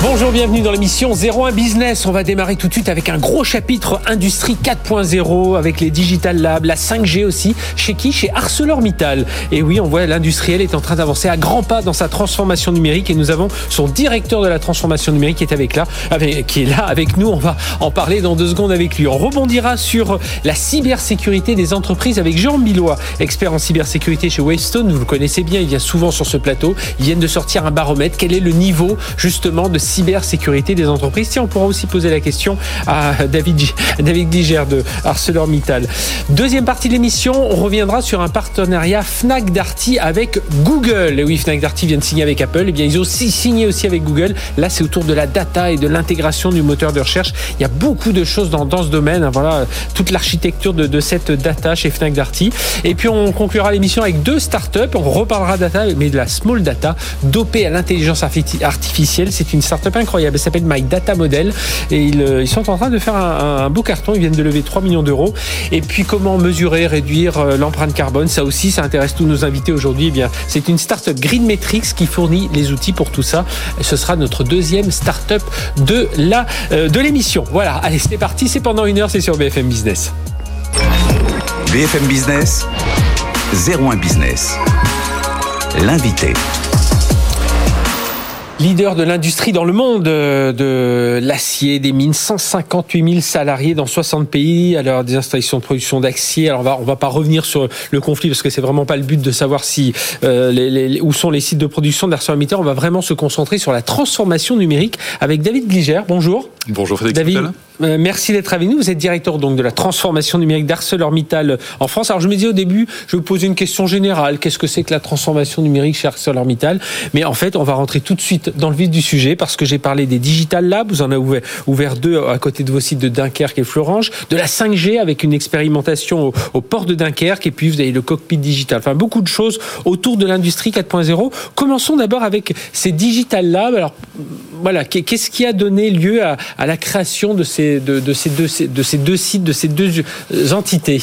Bonjour, bienvenue dans l'émission 01 Business. On va démarrer tout de suite avec un gros chapitre Industrie 4.0 avec les Digital Labs, la 5G aussi. Chez qui? Chez ArcelorMittal. Et oui, on voit l'industriel est en train d'avancer à grands pas dans sa transformation numérique et nous avons son directeur de la transformation numérique qui est avec là, avec, qui est là avec nous. On va en parler dans deux secondes avec lui. On rebondira sur la cybersécurité des entreprises avec Jean Billois, expert en cybersécurité chez Wavestone. Vous le connaissez bien, il vient souvent sur ce plateau. Ils viennent de sortir un baromètre. Quel est le niveau justement de cybersécurité des entreprises. Tiens, on pourra aussi poser la question à David, David Diger de ArcelorMittal. Deuxième partie de l'émission, on reviendra sur un partenariat Fnac Darty avec Google. Et oui, Fnac Darty vient de signer avec Apple. Et eh bien, ils ont aussi signé aussi avec Google. Là, c'est autour de la data et de l'intégration du moteur de recherche. Il y a beaucoup de choses dans, dans ce domaine. Hein. Voilà, toute l'architecture de, de, cette data chez Fnac Darty. Et puis, on conclura l'émission avec deux startups. On reparlera data, mais de la small data, dopée à l'intelligence artificielle. C'est une startup incroyable. Elle s'appelle My Data Model et ils, euh, sont en train de faire un, beau carton. Ils viennent de lever 3 millions d'euros. Et puis comment mesurer, réduire euh, l'empreinte carbone? Ça aussi, ça intéresse tous nos invités aujourd'hui. Eh bien, c'est une startup Green Metrics qui fournit les outils pour tout ça. Ce sera notre deuxième startup de la euh, de l'émission. Voilà. Allez, c'est parti. C'est pendant une heure. C'est sur BFM Business. BFM Business, 01 Business. L'invité. Leader de l'industrie dans le monde euh, de l'acier, des mines, 158 000 salariés dans 60 pays, alors des installations de production d'acier. Alors on va on va pas revenir sur le conflit parce que c'est vraiment pas le but de savoir si euh, les, les, où sont les sites de production d'ArcelorMittal. On va vraiment se concentrer sur la transformation numérique avec David Gliger. Bonjour. Bonjour Frédéric. David. Euh, merci d'être avec nous. Vous êtes directeur donc de la transformation numérique d'ArcelorMittal en France. Alors je me disais au début, je vais vous poser une question générale. Qu'est-ce que c'est que la transformation numérique chez ArcelorMittal Mais en fait, on va rentrer tout de suite dans le vif du sujet parce que j'ai parlé des Digital Labs. Vous en avez ouvert, deux à côté de vos sites de Dunkerque et Florange. De la 5G avec une expérimentation au, au port de Dunkerque et puis vous avez le cockpit digital. Enfin, beaucoup de choses autour de l'industrie 4.0. Commençons d'abord avec ces Digital Labs. Alors voilà, qu'est-ce qui a donné lieu à la création de ces de, de, ces deux, de ces deux sites, de ces deux entités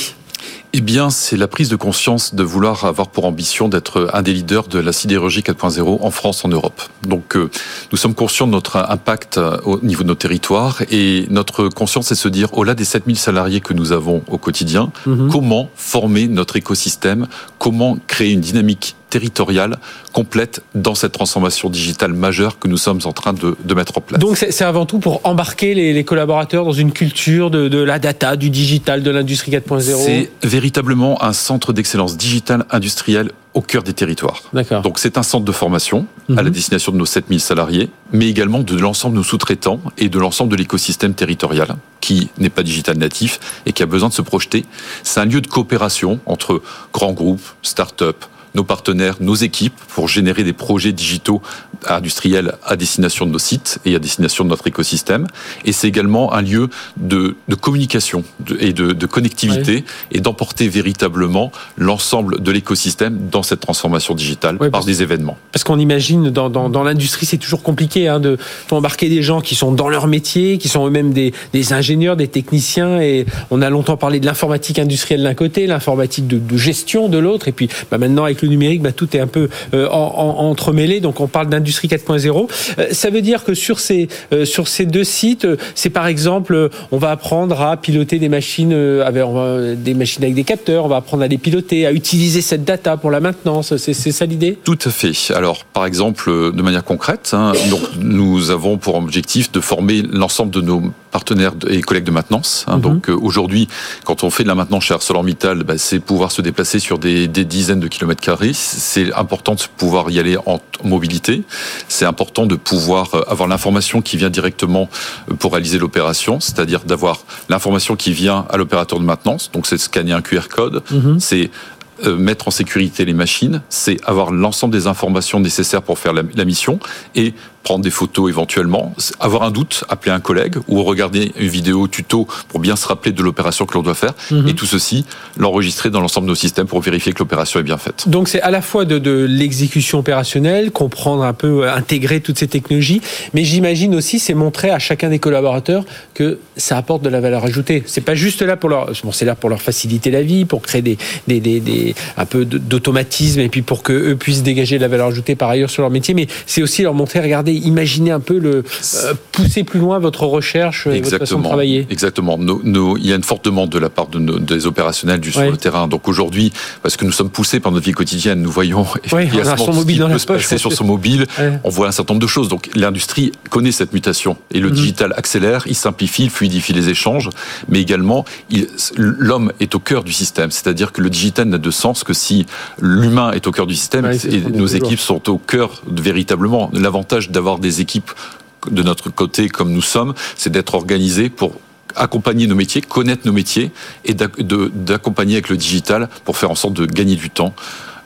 eh bien, c'est la prise de conscience de vouloir avoir pour ambition d'être un des leaders de la sidérurgie 4.0 en France, en Europe. Donc, euh, nous sommes conscients de notre impact au niveau de nos territoires et notre conscience, c'est se dire, au-delà des 7000 salariés que nous avons au quotidien, mmh. comment former notre écosystème, comment créer une dynamique territoriale complète dans cette transformation digitale majeure que nous sommes en train de, de mettre en place. Donc c'est avant tout pour embarquer les, les, collaborateurs dans une culture de, de la data, du digital, de l'industrie 4.0 C'est véritablement un centre d'excellence digitale industrielle au cœur des territoires. Donc c'est un centre de formation mmh. à la mhm. destination de nos 7000 salariés, mais également de l'ensemble de nos sous-traitants et de l'ensemble de l'écosystème territorial qui n'est pas digital natif et qui a besoin de se projeter. C'est un lieu de coopération entre grands groupes, start-up, nos partenaires, nos équipes pour générer des projets digitaux industriels à destination de nos sites et à destination de notre écosystème. Et c'est également un lieu de, de communication et de, de connectivité oui. et d'emporter véritablement l'ensemble de l'écosystème dans cette transformation digitale oui, par des événements. Parce qu'on imagine dans, dans, dans l'industrie, c'est toujours compliqué hein, de embarquer des gens qui sont dans leur métier, qui sont eux-mêmes des, des ingénieurs, des techniciens. Et on a longtemps parlé de l'informatique industrielle d'un côté, l'informatique de, de, gestion de l'autre. Et puis bah maintenant, avec le numérique, bah, tout est un peu euh, en, en, entremêlé. Donc on parle d'industrie 4.0. Euh, ça veut dire que sur ces, euh, sur ces deux sites, c'est par exemple, on va apprendre à piloter des machines, avec, des machines avec des capteurs, on va apprendre à les piloter, à utiliser cette data pour la maintenance. C'est ça l'idée? Tout à fait. Alors par exemple, de manière concrète, hein, donc, nous avons pour objectif de former l'ensemble de nos partenaires et collègues de maintenance. Hein, mm -hmm. Donc aujourd'hui, quand on fait de la maintenance chez ArcelorMittal, bah, c'est pouvoir se déplacer sur des, des dizaines de kilomètres carrés. C'est important de pouvoir y aller en mobilité. C'est important de pouvoir avoir l'information qui vient directement pour réaliser l'opération, c'est-à-dire d'avoir l'information qui vient à l'opérateur de maintenance. Donc c'est scanner un QR code, -hmm. c'est euh, mettre en sécurité les machines, c'est avoir l'ensemble des informations nécessaires pour faire la, la mission et prendre des photos éventuellement, avoir un doute, appeler un collègue ou regarder une vidéo tuto pour bien se rappeler de l'opération que l'on doit faire. Mhm. Et tout ceci, l'enregistrer dans l'ensemble de nos systèmes pour vérifier que l'opération est bien faite. Donc c'est à la fois de, de l'exécution opérationnelle, comprendre un peu, euh, intégrer toutes ces technologies, mais j'imagine aussi c'est montrer à chacun des collaborateurs que ça apporte de la valeur ajoutée. C'est pas juste là pour leur, bon, c'est là pour leur faciliter la vie, pour créer des, des, des, des un peu d'automatisme et puis pour que eux puissent dégager de la valeur ajoutée par ailleurs sur leur métier, mais c'est aussi leur montrer, regardez, imaginez un peu le euh, pousser plus loin votre recherche, Exactement. votre façon de travailler. Exactement. il y a une forte demande de la part de nos, des opérationnels du sur le terrain. Donc aujourd'hui, parce que nous sommes poussés par notre vie quotidienne, nous voyons oui, il y a son mobile dans la se passer sur son mobile. On voit un certain nombre de choses. Donc l'industrie connaît cette mutation et le mhm. digital accélère, il simplifie, il fluidifie les échanges, mais également l'homme est au cœur du système. C'est-à-dire que le digital n'a de sens que si l'humain est au cœur du système et nos équipes sont au cœur de, véritablement. L'avantage d'avoir des équipes de notre côté comme nous sommes, c'est d'être organisés pour accompagner nos métiers, connaître nos métiers et d'accompagner avec le digital pour faire en sorte de gagner du temps,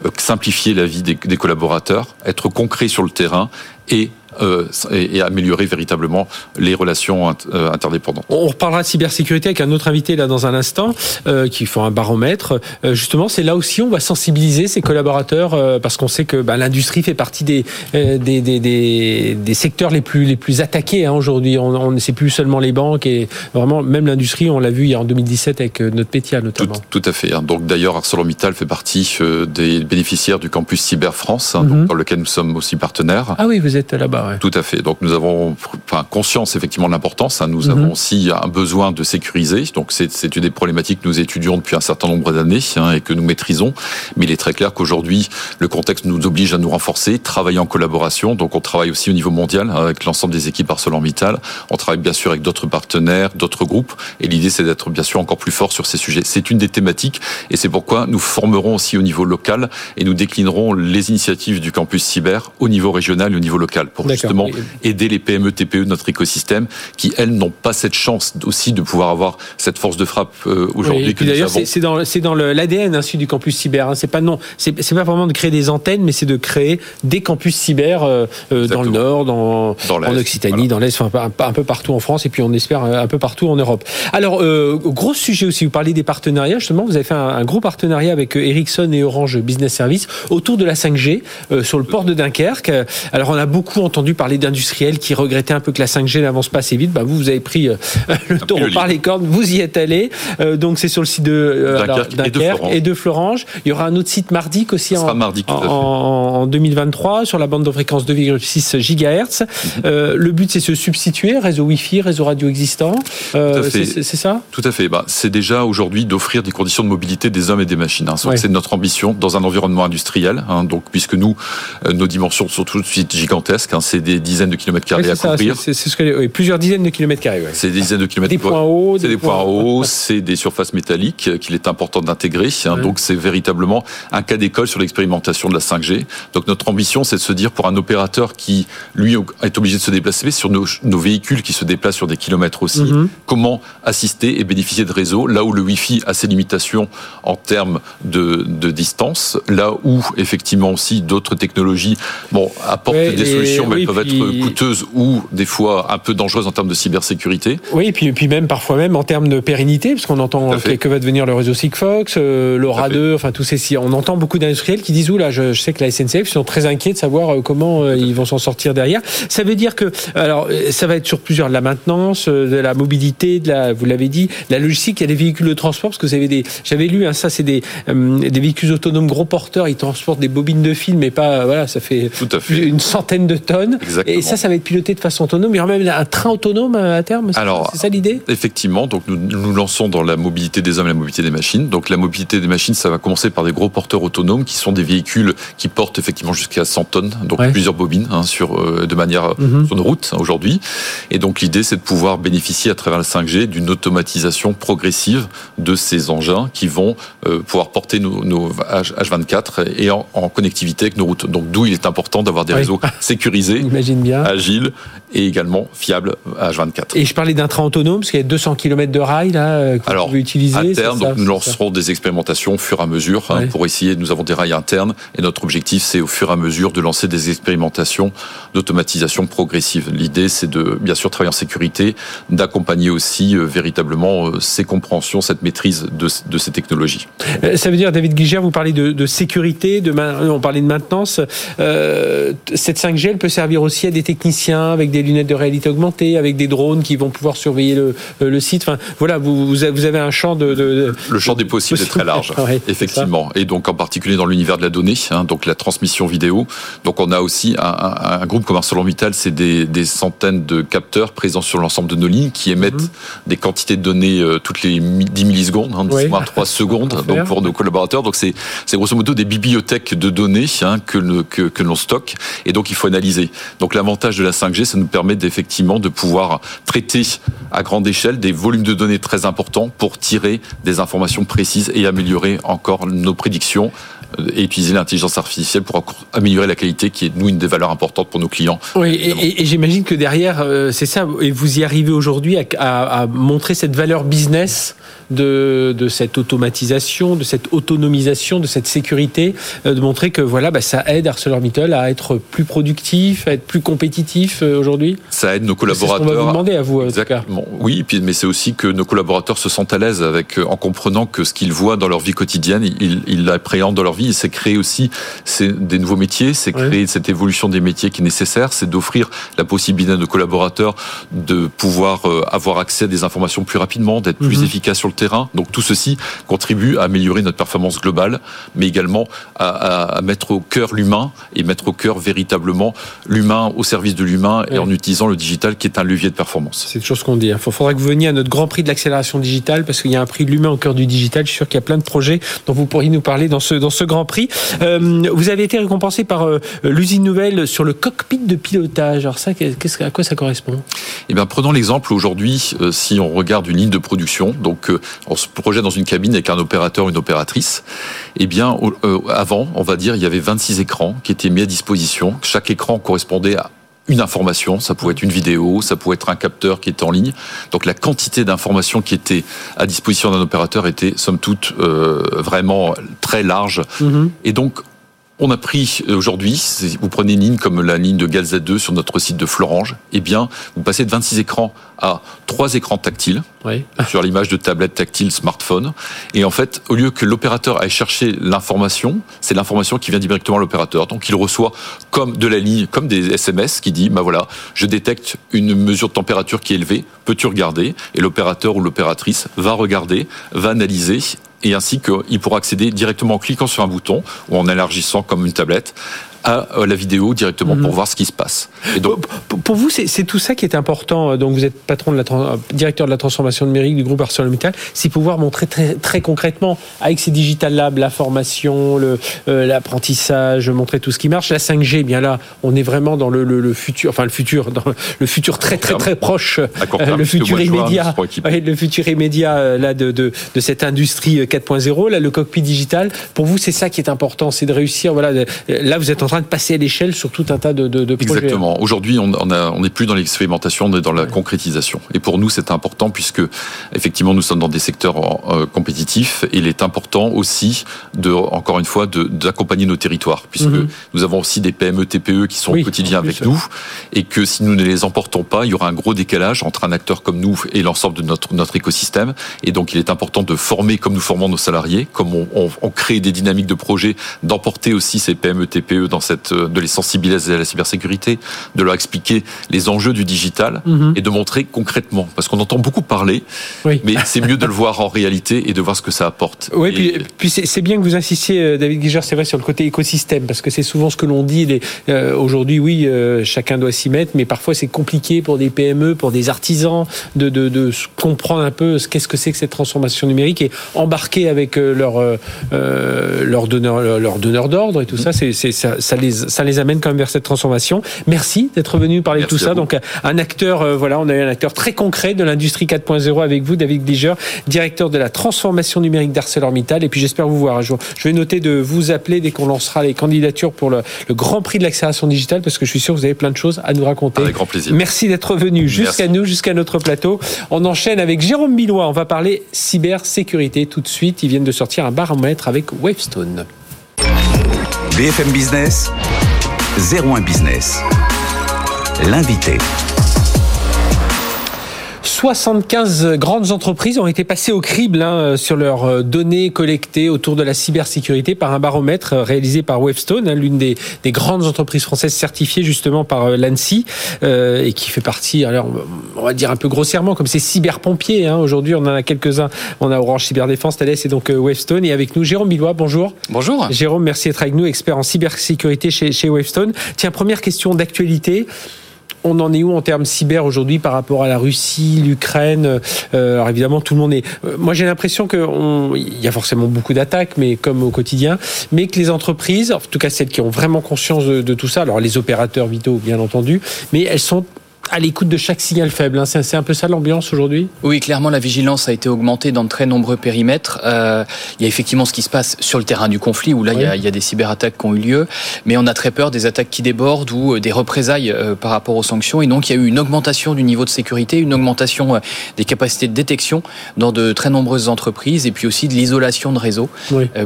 euh, simplifier la vie des collaborateurs, être concret sur le terrain et euh, et, améliorer véritablement les relations euh, interdépendantes. On reparlera de cybersécurité avec un autre invité là dans un instant euh, qui font un baromètre. Justement, c'est là aussi on va sensibiliser ses collaborateurs parce qu'on sait que bah, l'industrie fait partie des des, des, des, des, secteurs les plus les plus attaqués hein, aujourd'hui. On, on ne sait plus seulement les banques et vraiment même l'industrie. On l'a vu il y a en 2017 avec notre Pétia notamment. Tout, tout à fait. Hein. Donc d'ailleurs ArcelorMittal fait partie des bénéficiaires du campus Cyber France, hein, mhm. dans lequel nous sommes aussi partenaires. Ah oui, vous êtes là-bas. Tout à fait. Donc nous avons enfin, conscience effectivement de l'importance. Hein. Nous mhm. avons aussi un besoin de sécuriser. Donc c'est une des problématiques que nous étudions depuis un certain nombre d'années hein, et que nous maîtrisons. Mais il est très clair qu'aujourd'hui, le contexte nous oblige à nous renforcer, travailler en collaboration. Donc on travaille aussi au niveau mondial hein, avec l'ensemble des équipes ArcelorMittal. On travaille bien sûr avec d'autres partenaires, d'autres groupes. Et l'idée, c'est d'être bien sûr encore plus fort sur ces sujets. C'est une des thématiques et c'est pourquoi nous formerons aussi au niveau local et nous déclinerons les initiatives du campus cyber au niveau régional et au niveau local pour justement aider les PME, TPE, notre écosystème, qui elles n'ont pas cette chance aussi de pouvoir avoir cette force de frappe euh, aujourd'hui que D'ailleurs, c'est dans, c'est dans l'ADN ainsi du campus cyber. Hein. C'est pas non, c'est pas vraiment de créer des antennes, mais c'est de créer des campus cyber euh, euh, dans le nord, dans, en Occitanie, dans l'est, enfin, un, peu partout en France, et puis on espère un peu partout en Europe. Alors, gros sujet aussi. Vous parlez des partenariats. Justement, vous avez fait un, gros partenariat avec Ericsson et Orange Business Service autour de la 5G sur le port de Dunkerque. Alors, on a beaucoup entendu parler d'industriels qui regrettaient un peu que la 5G n'avance pas assez vite. Bah, vous, vous avez pris euh, le taureau par les cornes, vous y êtes allé. Euh, donc c'est sur le site de euh, Dunkerque, et, de Florange. Il y aura un autre site mardi aussi en, mardi, en, 2023 sur la bande de fréquence 2,6 GHz. Mhm. le but c'est se substituer réseau Wi-Fi, réseau radio existant. c'est ça? Tout à fait. Bah, c'est déjà aujourd'hui d'offrir des conditions de mobilité des hommes et des machines. Hein. C'est notre ambition dans un environnement industriel. Hein. donc puisque nous, nos dimensions sont tout de suite gigantesques. Hein. C'est des dizaines de kilomètres carrés à couvrir. C'est ce que, plusieurs dizaines de kilomètres carrés. C'est des dizaines de kilomètres. Des points hauts. C'est des, points hauts, c'est des surfaces métalliques qu'il est important d'intégrer. Hein. Donc c'est véritablement un cas d'école sur l'expérimentation de la 5G. Donc notre ambition, c'est de se dire pour un opérateur qui, lui, est obligé de se déplacer sur nos, véhicules qui se déplacent sur des kilomètres aussi, mhm. comment assister et bénéficier de réseaux là où le Wi-Fi a ses limitations en termes de, de distance, là où effectivement aussi d'autres technologies bon, apportent des solutions, mais elles peuvent être coûteuse ou des fois un peu dangereuse en termes de cybersécurité. Oui, et puis, puis même parfois même en termes de pérennité, parce qu'on entend que, va devenir le réseau Sigfox, euh, l'Aura 2, enfin tous ces. On entend beaucoup d'industriels qui disent, là, je, sais que la SNCF sont très inquiets de savoir euh, comment euh, ils vont s'en sortir derrière. Ça veut dire que, alors, ça va être sur plusieurs, de la maintenance, de la mobilité, de la, vous l'avez dit, la logistique, il y a des véhicules de transport, parce que vous avez des, j'avais lu, hein, ça c'est des, des véhicules autonomes gros porteurs, ils transportent des bobines de film, mais pas, voilà, ça fait, une centaine de tonnes. Et ça, ça va être piloté de façon autonome. Il y aura même un train autonome euh, à terme. Alors, c'est ça l'idée? Effectivement. Donc, nous nous lançons dans la mobilité des hommes et la mobilité des machines. Donc, la mobilité des machines, ça va commencer par des gros porteurs autonomes qui sont des véhicules qui portent effectivement jusqu'à 100 tonnes, donc plusieurs bobines hein, sur euh, de manière mhm. sur nos routes aujourd'hui. Et donc, l'idée, c'est de pouvoir bénéficier à travers la 5G d'une automatisation progressive de ces engins qui vont euh, pouvoir porter nos, nos H, 24 et en, connectivité avec nos routes. Donc, d'où il est important d'avoir des réseaux sécurisés imagine bien. agile et également fiable à H24. Et je parlais d'un train autonome, parce qu'il y a 200 km de rail là euh, que Alors, vous pouvez utiliser. À terme, donc, nous lancerons des expérimentations au fur et à mesure hein, pour essayer. Nous avons des rails internes et notre objectif, c'est au fur et à mesure de lancer des expérimentations d'automatisation progressive. L'idée, c'est de bien sûr travailler en sécurité, d'accompagner aussi euh, véritablement euh, ces compréhensions, cette maîtrise de, de, ces technologies. Ça veut dire, David Guigère, vous parlez de, de sécurité, de on parlait de maintenance. Cette 5G, elle peut servir aussi à des techniciens avec des lunettes de réalité augmentée, avec des drones qui vont pouvoir surveiller le, le site. Enfin, voilà, vous, vous avez un champ de, de le champ des possibles est très large, effectivement, et donc en particulier dans l'univers de la donnée, hein, donc la transmission vidéo. Donc on a aussi un, un groupe comme ArcelorMittal, c'est des, des, centaines de capteurs présents sur l'ensemble de nos lignes qui émettent mhm. des quantités de données euh, toutes les 10 millisecondes, hein, 3 secondes, donc pour nos collaborateurs. Donc c'est grosso modo des bibliothèques de données hein, que, que, que l'on stocke, et donc il faut analyser. Donc l'avantage de la 5G, ça nous permet effectivement de pouvoir traiter à grande échelle des volumes de données très importants pour tirer des informations précises et améliorer encore nos prédictions euh, et utiliser l'intelligence artificielle pour améliorer la qualité qui est, nous, une des valeurs importantes pour nos clients. Oui, et, j'imagine que derrière, euh, c'est ça, et vous y arrivez aujourd'hui à, montrer cette valeur business de, de, cette automatisation, de cette autonomisation, de cette sécurité, euh, de montrer que voilà, bah, ça aide ArcelorMittal à être plus productif, à être plus compétitif aujourd'hui Ça aide nos collaborateurs. C'est ce qu'on va vous demander à vous, Exactement. Oui, mais c'est aussi que nos collaborateurs se sentent à l'aise avec, en comprenant que ce qu'ils voient dans leur vie quotidienne, ils l'appréhendent dans leur vie c'est créer aussi des nouveaux métiers, c'est créer cette évolution des métiers qui est nécessaire, c'est d'offrir la possibilité à nos collaborateurs de pouvoir euh, avoir accès à des informations plus rapidement, d'être plus mhm. efficaces sur le terrain. Donc tout ceci contribue à améliorer notre performance globale, mais également à, mettre au cœur l'humain et mettre au cœur véritablement l'humain au service de l'humain et en utilisant le digital qui est un levier de performance. C'est une chose qu'on dit. Il hein. faudra que vous veniez à notre grand prix de l'accélération digitale parce qu'il y a un prix de l'humain au cœur du digital. Je suis sûr qu'il y a plein de projets dont vous pourriez nous parler dans ce, dans ce grand prix. Euh, vous avez été récompensé par euh, l'usine nouvelle sur le cockpit de pilotage. Alors ça, qu'est-ce, à quoi ça correspond? Eh bien, prenons l'exemple aujourd'hui, euh, si on regarde une ligne de production, donc on se projette dans une cabine avec un opérateur, une opératrice. Eh bien, avant, on va dire, il y avait 26 écrans qui étaient mis à disposition. Chaque écran correspondait à une information, ça pouvait être une vidéo, ça pouvait être un capteur qui était en ligne. Donc la quantité d'informations qui était à disposition d'un opérateur était somme toute euh, vraiment très large. Mm-hmm. Et donc on a pris euh, aujourd'hui, vous prenez une ligne comme la ligne de Galz 2 sur notre site de Florange, eh bien, vous passez de 26 écrans à 3 écrans tactiles sur l'image de tablette tactile smartphone. Et en fait, au lieu que l'opérateur aille chercher l'information, c'est l'information qui vient directement à l'opérateur. Donc il reçoit comme de la ligne, comme des SMS qui dit, bah voilà, je détecte une mesure de température qui est élevée, peux-tu regarder? Et l'opérateur ou l'opératrice va regarder, va analyser et ainsi qu'il pourra accéder directement en cliquant sur un bouton ou en élargissant comme une tablette à euh, la vidéo directement pour mhm. voir ce qui se passe. Et donc, pour, vous, c'est tout ça qui est important. Donc, vous êtes patron de la directeur de la transformation numérique du groupe ArcelorMittal, c'est pouvoir montrer très, très concrètement avec ces digital labs la formation, euh, l'apprentissage, montrer tout ce qui marche. La 5G, eh bien là, on est vraiment dans le, le, futur, enfin le futur, dans le futur très très très proche, euh, le futur immédiat, le futur immédiat là de, de, de cette industrie 4.0, là le cockpit digital. Pour vous, c'est ça qui est important, c'est de réussir. Voilà, là vous êtes en train de passer à l'échelle sur tout un tas de, de, projets. Exactement. Aujourd'hui, on n'est plus dans l'expérimentation, on est dans la concrétisation. Et pour nous, c'est important puisque, effectivement, nous sommes dans des secteurs euh, compétitifs et il est important aussi, de, encore une fois, d'accompagner nos territoires puisque mhm. nous avons aussi des PME, TPE qui sont au quotidien avec nous et que si nous ne les emportons pas, il y aura un gros décalage entre un acteur comme nous et l'ensemble de notre, notre écosystème. Et donc, il est important de former comme nous formons nos salariés, comme on, on, on crée des dynamiques de projet, d'emporter aussi ces PME, TPE dans cette, euh, de les sensibiliser à la cybersécurité, de leur expliquer les enjeux du digital mhm. et de montrer concrètement. Parce qu'on entend beaucoup parler, mais c'est mieux de le voir en réalité et de voir ce que ça apporte. Oui, puis, puis c'est bien que vous insistiez, euh, David Guiger, c'est vrai, sur le côté écosystème, parce que c'est souvent ce que l'on dit. Euh, Aujourd'hui, oui, euh, chacun doit s'y mettre, mais parfois c'est compliqué pour des PME, pour des artisans, de, de, de comprendre un peu qu'est-ce que c'est que cette transformation numérique et embarquer avec leur, leur donneur leur donneur d'ordre et tout ça, c'est ça les, ça les amène quand même vers cette transformation. Merci d'être venu parler de tout ça. Donc, un acteur, voilà, on a eu un acteur très concret de l'industrie 4.0 avec vous, David Gliger, directeur de la transformation numérique d'ArcelorMittal. Et puis, j'espère vous voir un jour. Je vais noter de vous appeler dès qu'on lancera les candidatures pour le, Grand Prix de l'accélération digitale, parce que je suis sûr que vous avez plein de choses à nous raconter. Avec grand plaisir. Merci d'être venu jusqu'à nous, jusqu'à notre plateau. On enchaîne avec Jérôme Billois. On va parler cybersécurité tout de suite. Ils viennent de sortir un baromètre avec Wavestone. BFM Business, 01 Business. L'invité. 75 grandes entreprises ont été passées au crible hein, sur leurs euh, données collectées autour de la cybersécurité par un baromètre euh, réalisé par Webstone, hein, l'une des, grandes entreprises françaises certifiées justement par euh, l'ANSI et qui fait partie, alors on va dire un peu grossièrement, comme ces cyberpompiers. Hein. Aujourd'hui, on en a quelques-uns. On a Orange Cyberdéfense, Thales et donc Webstone. Et avec nous, Jérôme Billois, bonjour. Bonjour. Jérôme, merci d'être avec nous, expert en cybersécurité chez, chez Webstone. Tiens, première question d'actualité on en est où en termes cyber aujourd'hui par rapport à la Russie, l'Ukraine euh, Alors évidemment, tout le monde est. Euh, moi, j'ai l'impression qu'il y a forcément beaucoup d'attaques, mais comme au quotidien, mais que les entreprises, en tout cas celles qui ont vraiment conscience de, de tout ça, alors les opérateurs vitaux, bien entendu, mais elles sont à l'écoute de chaque signal faible. Hein. C'est un peu ça l'ambiance aujourd'hui? Oui, clairement, la vigilance a été augmentée dans de très nombreux périmètres. Euh, il y a effectivement ce qui se passe sur le terrain du conflit, où là, il, y a, il, y a, des cyberattaques qui ont eu lieu, mais on a très peur des attaques qui débordent ou euh, des représailles euh, par rapport aux sanctions. Et donc, il y a eu une augmentation du niveau de sécurité, une augmentation euh, des capacités de détection dans de très nombreuses entreprises, et puis aussi de l'isolation de réseaux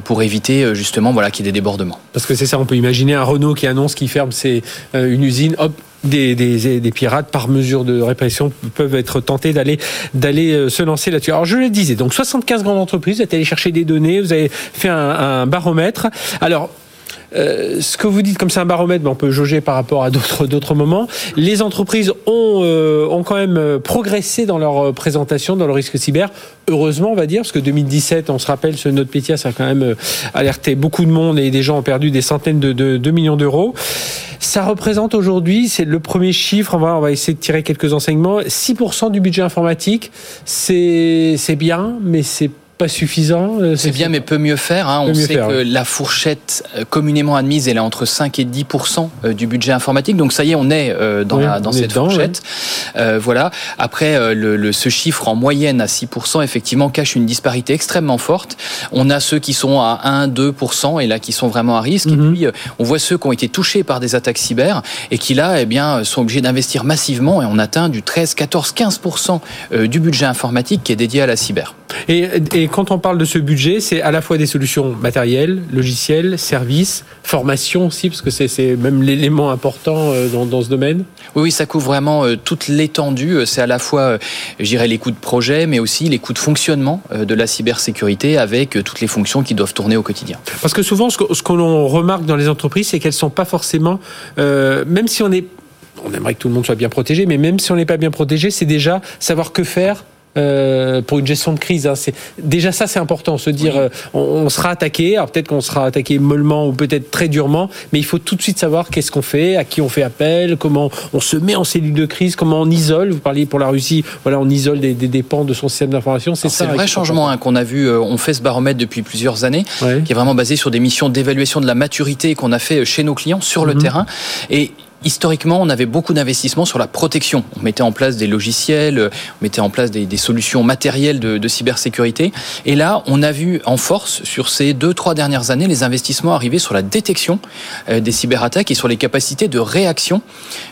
pour éviter justement voilà, qu'il y ait des débordements. Parce que c'est ça, on peut imaginer un Renault qui annonce qu'il ferme ses, une usine, hop, des, des, pirates, par mesure de répression, peuvent être tentés d'aller d'aller euh, se lancer là-dessus. Alors je le disais, donc 75 grandes entreprises, vous êtes allé chercher des données, vous avez fait un, un baromètre. Alors euh, ce que vous dites comme c'est un baromètre, on peut jauger par rapport à d'autres moments. Les entreprises ont euh, quand même euh, progressé dans leur présentation, dans le risque cyber. Heureusement, on va dire, parce que 2017, on se rappelle, ce note Pétia, ça a quand même alerté beaucoup de monde et des gens ont perdu des centaines de, millions d'euros. Ça représente aujourd'hui, c'est le premier chiffre, on va, on va essayer de tirer quelques enseignements, 6% du budget informatique, c'est bien, mais c'est pas suffisant. Euh, c'est bien, mais peut mieux faire. Hein. On sait que la fourchette euh, communément admise, elle est entre 5 et 10 euh, du budget informatique. Donc ça y est, on est dans, la, dans cette fourchette. voilà. Après, le, ce chiffre en moyenne à 6% effectivement cache une disparité extrêmement forte. On a ceux qui sont à 1, 2 et là qui sont vraiment à risque. Et mhm. puis on voit ceux qui ont été touchés par des attaques cyber et qui là, eh bien, sont obligés d'investir massivement et on atteint du 13, 14, 15% du budget informatique qui est dédié à la cyber. Et, et quand on parle de ce budget, c'est à la fois des solutions matérielles, logicielles, services, formation aussi, parce que c'est même l'élément important euh, dans, dans, ce domaine. Oui, oui, ça couvre vraiment euh, toute l'étendue. Euh, c'est à la fois, je dirais, les coûts de projet, mais aussi les coûts de fonctionnement de la cybersécurité avec toutes les fonctions qui doivent tourner au quotidien. Parce que souvent, ce que, ce l'on remarque dans les entreprises, c'est qu'elles sont pas forcément, euh, même si on est on aimerait que tout le monde soit bien protégé, mais même si on n'est pas bien protégé, c'est déjà savoir que faire euh, pour une gestion de crise. Hein. C'est déjà ça, c'est important, se dire euh, on, sera attaqué. Alors peut-être qu'on sera attaqué mollement ou peut-être très durement, mais il faut tout de suite savoir qu'est-ce qu'on fait, à qui on fait appel, comment on se met en cellule de crise, comment on isole. Vous parliez pour la Russie, voilà, on isole des, des dépens de son système d'information. C'est ça. C'est un vrai changement hein, qu'on a vu. Euh, on fait ce baromètre depuis plusieurs années, qui est vraiment basé sur des missions d'évaluation de la maturité qu'on a fait chez nos clients sur le mhm. terrain et historiquement, on avait beaucoup d'investissements sur la protection. On mettait en place des logiciels, on mettait en place des, solutions matérielles de, cybersécurité. Et là, on a vu en force, sur ces deux, trois dernières années, les investissements arriver sur la détection euh, des cyberattaques et sur les capacités de réaction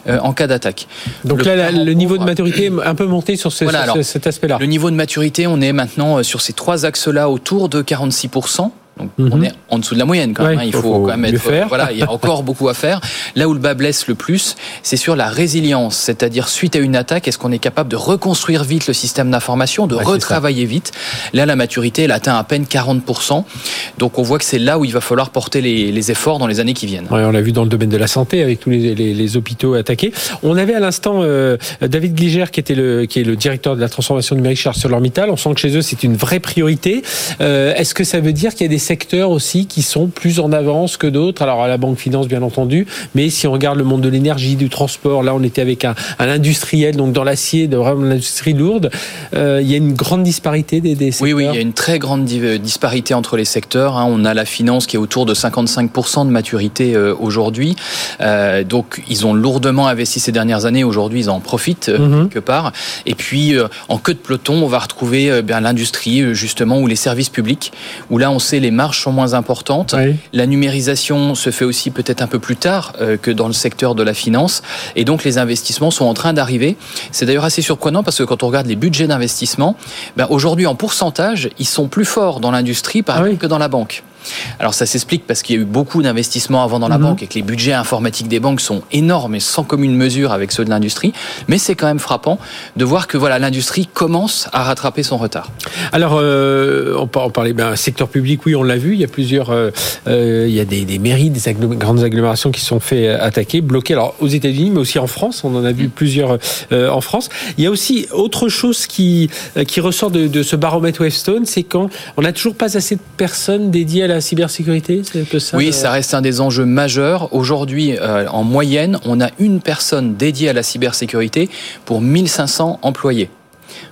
euh, en cas d'attaque. Donc là, le niveau de maturité est un peu monté sur, cet aspect-là. Le niveau de maturité, on est maintenant euh, sur ces trois axes-là autour de 46%. Donc on mhm. est en dessous de la moyenne quand même. Hein. Il faut, quand même être. Voilà, il y a encore beaucoup à faire. Là où le bas blesse le plus, c'est sur la résilience, c'est-à-dire suite à une attaque, est-ce qu'on est capable de reconstruire vite le système d'information, de retravailler vite? Là, la maturité, elle atteint à peine 40%. Donc on voit que c'est là où il va falloir porter les, efforts dans les années qui viennent. on l'a vu dans le domaine de la santé avec tous les, hôpitaux attaqués. On avait à l'instant euh, David Gliger qui était le qui est le directeur de la transformation numérique chez ArcelorMittal. On sent que chez eux c'est une vraie priorité. Euh, est-ce que ça veut dire qu'il y a des secteurs aussi qui sont plus en avance que d'autres. Alors à la banque finance bien entendu, mais si on regarde le monde de l'énergie, du transport, là on était avec un, un industriel donc dans l'acier, vraiment l'industrie lourde. Euh, il y a une grande disparité des, des, secteurs. Oui, oui, il y a une très grande disparité entre les secteurs. Hein. On a la finance qui est autour de 55% de maturité euh, aujourd'hui. Euh, donc ils ont lourdement investi ces dernières années. Aujourd'hui, ils en profitent euh, mhm. quelque part. Et puis euh, en queue de peloton, on va retrouver bien l'industrie justement ou les services publics où là on sait les marges sont moins importantes. La numérisation se fait aussi peut-être un peu plus tard que dans le secteur de la finance et donc les investissements sont en train d'arriver. C'est d'ailleurs assez surprenant parce que quand on regarde les budgets d'investissement, ben aujourd'hui en pourcentage, ils sont plus forts dans l'industrie par ah que dans la banque. Alors ça s'explique parce qu'il y a eu beaucoup d'investissements avant dans la mhm. banque et que les budgets informatiques des banques sont énormes et sans commune mesure avec ceux de l'industrie. Mais c'est quand même frappant de voir que voilà l'industrie commence à rattraper son retard. Alors euh, on parlait ben, secteur public, oui on l'a vu, il y a plusieurs, euh, euh, il y a des, des mairies, des grandes agglomérations qui sont fait attaquer, bloquer. Alors aux États-Unis, mais aussi en France, on en a vu mm. plusieurs en France. Il y a aussi autre chose qui qui ressort de, de ce baromètre Westone, c'est quand on n'a toujours pas assez de personnes dédiées à la cybersécurité C'est ça Oui, ça reste un des enjeux majeurs. Aujourd'hui, euh, en moyenne, on a une personne dédiée à la cybersécurité pour 1500 employés.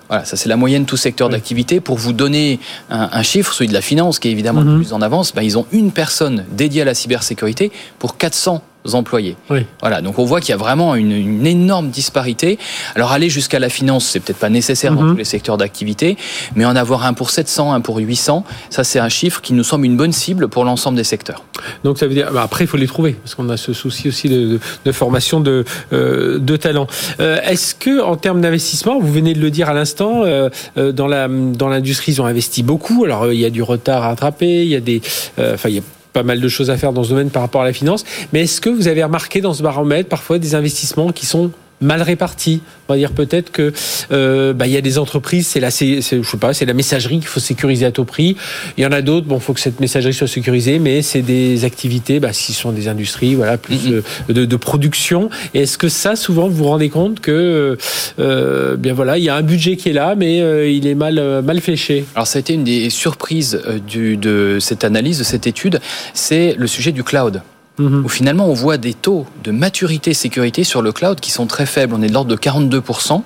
Voilà, ça c'est la moyenne tout secteur d'activité. Pour vous donner un, chiffre, celui de la finance, qui est évidemment le mhm. plus en avance, ben, ils ont une personne dédiée à la cybersécurité pour 400 employés. Voilà, donc on voit qu'il y a vraiment une, énorme disparité. Alors aller jusqu'à la finance, c'est peut-être pas nécessaire dans mhm. tous les secteurs d'activité, mais en avoir un pour 700, un pour 800, ça c'est un chiffre qui nous semble une bonne cible pour l'ensemble des secteurs. Donc ça veut dire, bah, après il faut les trouver, parce qu'on a ce souci aussi de, formation de, euh, de talent. Euh, est-ce que en termes d'investissement, vous venez de le dire à l'instant, euh, dans la dans l'industrie ils ont investi beaucoup. Alors il y a du retard à rattraper, il y a des, enfin il y a pas mal de choses à faire dans ce domaine par rapport à la finance. Mais est-ce que vous avez remarqué dans ce baromètre parfois des investissements qui sont mal répartis. On va dire peut-être que euh, bah, il y a des entreprises, c'est la, je sais pas, c'est la messagerie qu'il faut sécuriser à tout prix. Il y en a d'autres, bon, faut que cette messagerie soit sécurisée, mais c'est des activités, bah, si ce sont des industries, voilà, plus de, de, production. Et est-ce que ça, souvent, vous vous rendez compte que, euh, bien voilà, il y a un budget qui est là, mais euh, il est mal mal fléché? Alors ça a été une des surprises du, de cette analyse, de cette étude, c'est le sujet du cloud. Mhm. où finalement on voit des taux de maturité sécurité sur le cloud qui sont très faibles. On est de l'ordre de 42%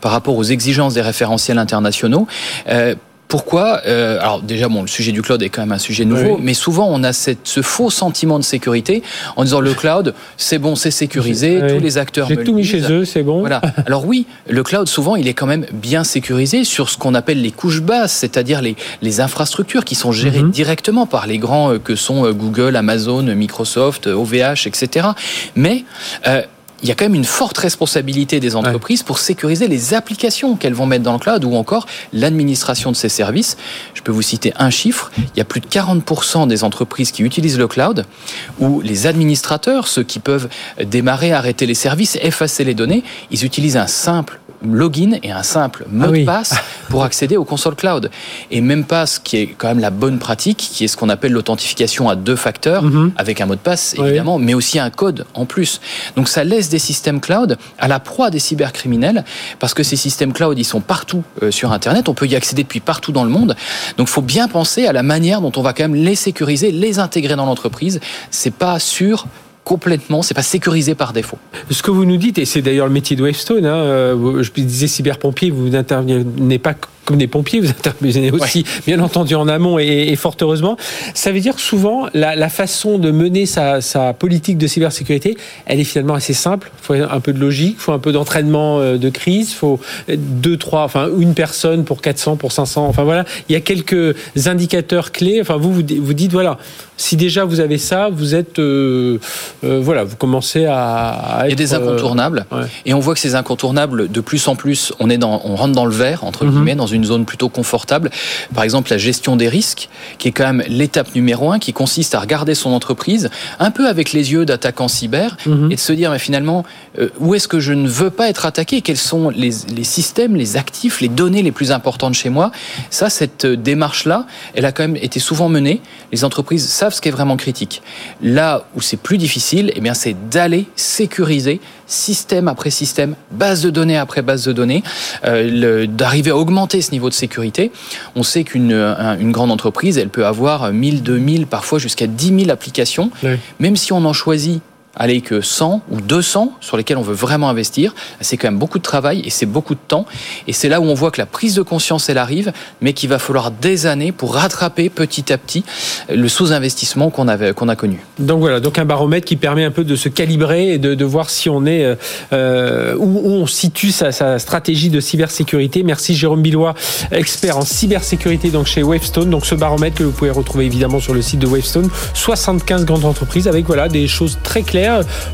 par rapport aux exigences des référentiels internationaux. Euh, pourquoi euh, Alors déjà, bon, le sujet du cloud est quand même un sujet nouveau, mais souvent on a cette, ce faux sentiment de sécurité en disant le cloud, c'est bon, c'est sécurisé, tous les acteurs. J'ai tout mis chez eux, c'est bon. Voilà. Alors oui, le cloud souvent il est quand même bien sécurisé sur ce qu'on appelle les couches basses, c'est-à-dire les, les infrastructures qui sont gérées mhm. directement par les grands euh, que sont euh, Google, Amazon, Microsoft, OVH, etc. Mais euh, il y a quand même une forte responsabilité des entreprises pour sécuriser les applications qu'elles vont mettre dans le cloud ou encore l'administration de ces services. Je peux vous citer un chiffre. Il y a plus de 40% des entreprises qui utilisent le cloud où les administrateurs, ceux qui peuvent démarrer, arrêter les services, effacer les données, ils utilisent un simple login et un simple mot ah de passe pour accéder aux consoles cloud. Et même pas ce qui est quand même la bonne pratique, qui est ce qu'on appelle l'authentification à deux facteurs, mhm. avec un mot de passe évidemment, mais aussi un code en plus. Donc ça laisse des systèmes cloud à la proie des cybercriminels, parce que ces systèmes cloud, ils sont partout euh, sur Internet, on peut y accéder depuis partout dans le monde. Donc il faut bien penser à la manière dont on va quand même les sécuriser, les intégrer dans l'entreprise. C'est pas sûr complètement, c'est pas sécurisé par défaut. Ce que vous nous dites, et c'est d'ailleurs le métier de Wavestone, hein, euh, je disais cyberpompier, vous n'intervenez pas comme des pompiers, vous intervenez aussi, bien entendu, en amont et, fort heureusement. Ça veut dire que souvent, la, façon de mener sa, politique de cybersécurité, elle est finalement assez simple. Il faut un peu de logique, il faut un peu d'entraînement euh, de crise, il faut deux, trois, enfin une personne pour 400, pour 500. Enfin voilà, il y a quelques indicateurs clés. Enfin vous, vous, dites voilà, si déjà vous avez ça, vous êtes, euh, euh, voilà, vous commencez à, Il y a des incontournables, et on voit que ces incontournables, de plus en plus, on est dans, on rentre dans le vert entre mhm. guillemets, dans une zone plutôt confortable. Par exemple, la gestion des risques, qui est quand même l'étape numéro un, qui consiste à regarder son entreprise un peu avec les yeux d'attaquant cyber mhm. et de se dire, mais finalement, euh, où est-ce que je ne veux pas être attaqué? Quels sont les, les, systèmes, les actifs, les données les plus importantes chez moi? Ça, cette démarche-là, elle a quand même été souvent menée. Les entreprises savent ce qui est vraiment critique. Là où c'est plus difficile, eh bien, c'est d'aller sécuriser système après système, base de données après base de données, euh, d'arriver à augmenter ce niveau de sécurité. On sait qu'une une grande entreprise, elle peut avoir 1000, 2000, parfois jusqu'à 10 000 applications. Même si on en choisit aller que 100 ou 200 sur lesquels on veut vraiment investir, c'est quand même beaucoup de travail et c'est beaucoup de temps. Et c'est là où on voit que la prise de conscience, elle arrive, mais qu'il va falloir des années pour rattraper petit à petit le sous-investissement qu'on qu'on a connu. Donc voilà, donc un baromètre qui permet un peu de se calibrer et de, voir si on est euh, euh où, on situe sa, sa, stratégie de cybersécurité. Merci Jérôme Billois, expert en cybersécurité donc chez Wavestone. Donc ce baromètre que vous pouvez retrouver évidemment sur le site de Wavestone, 75 grandes entreprises avec voilà des choses très claires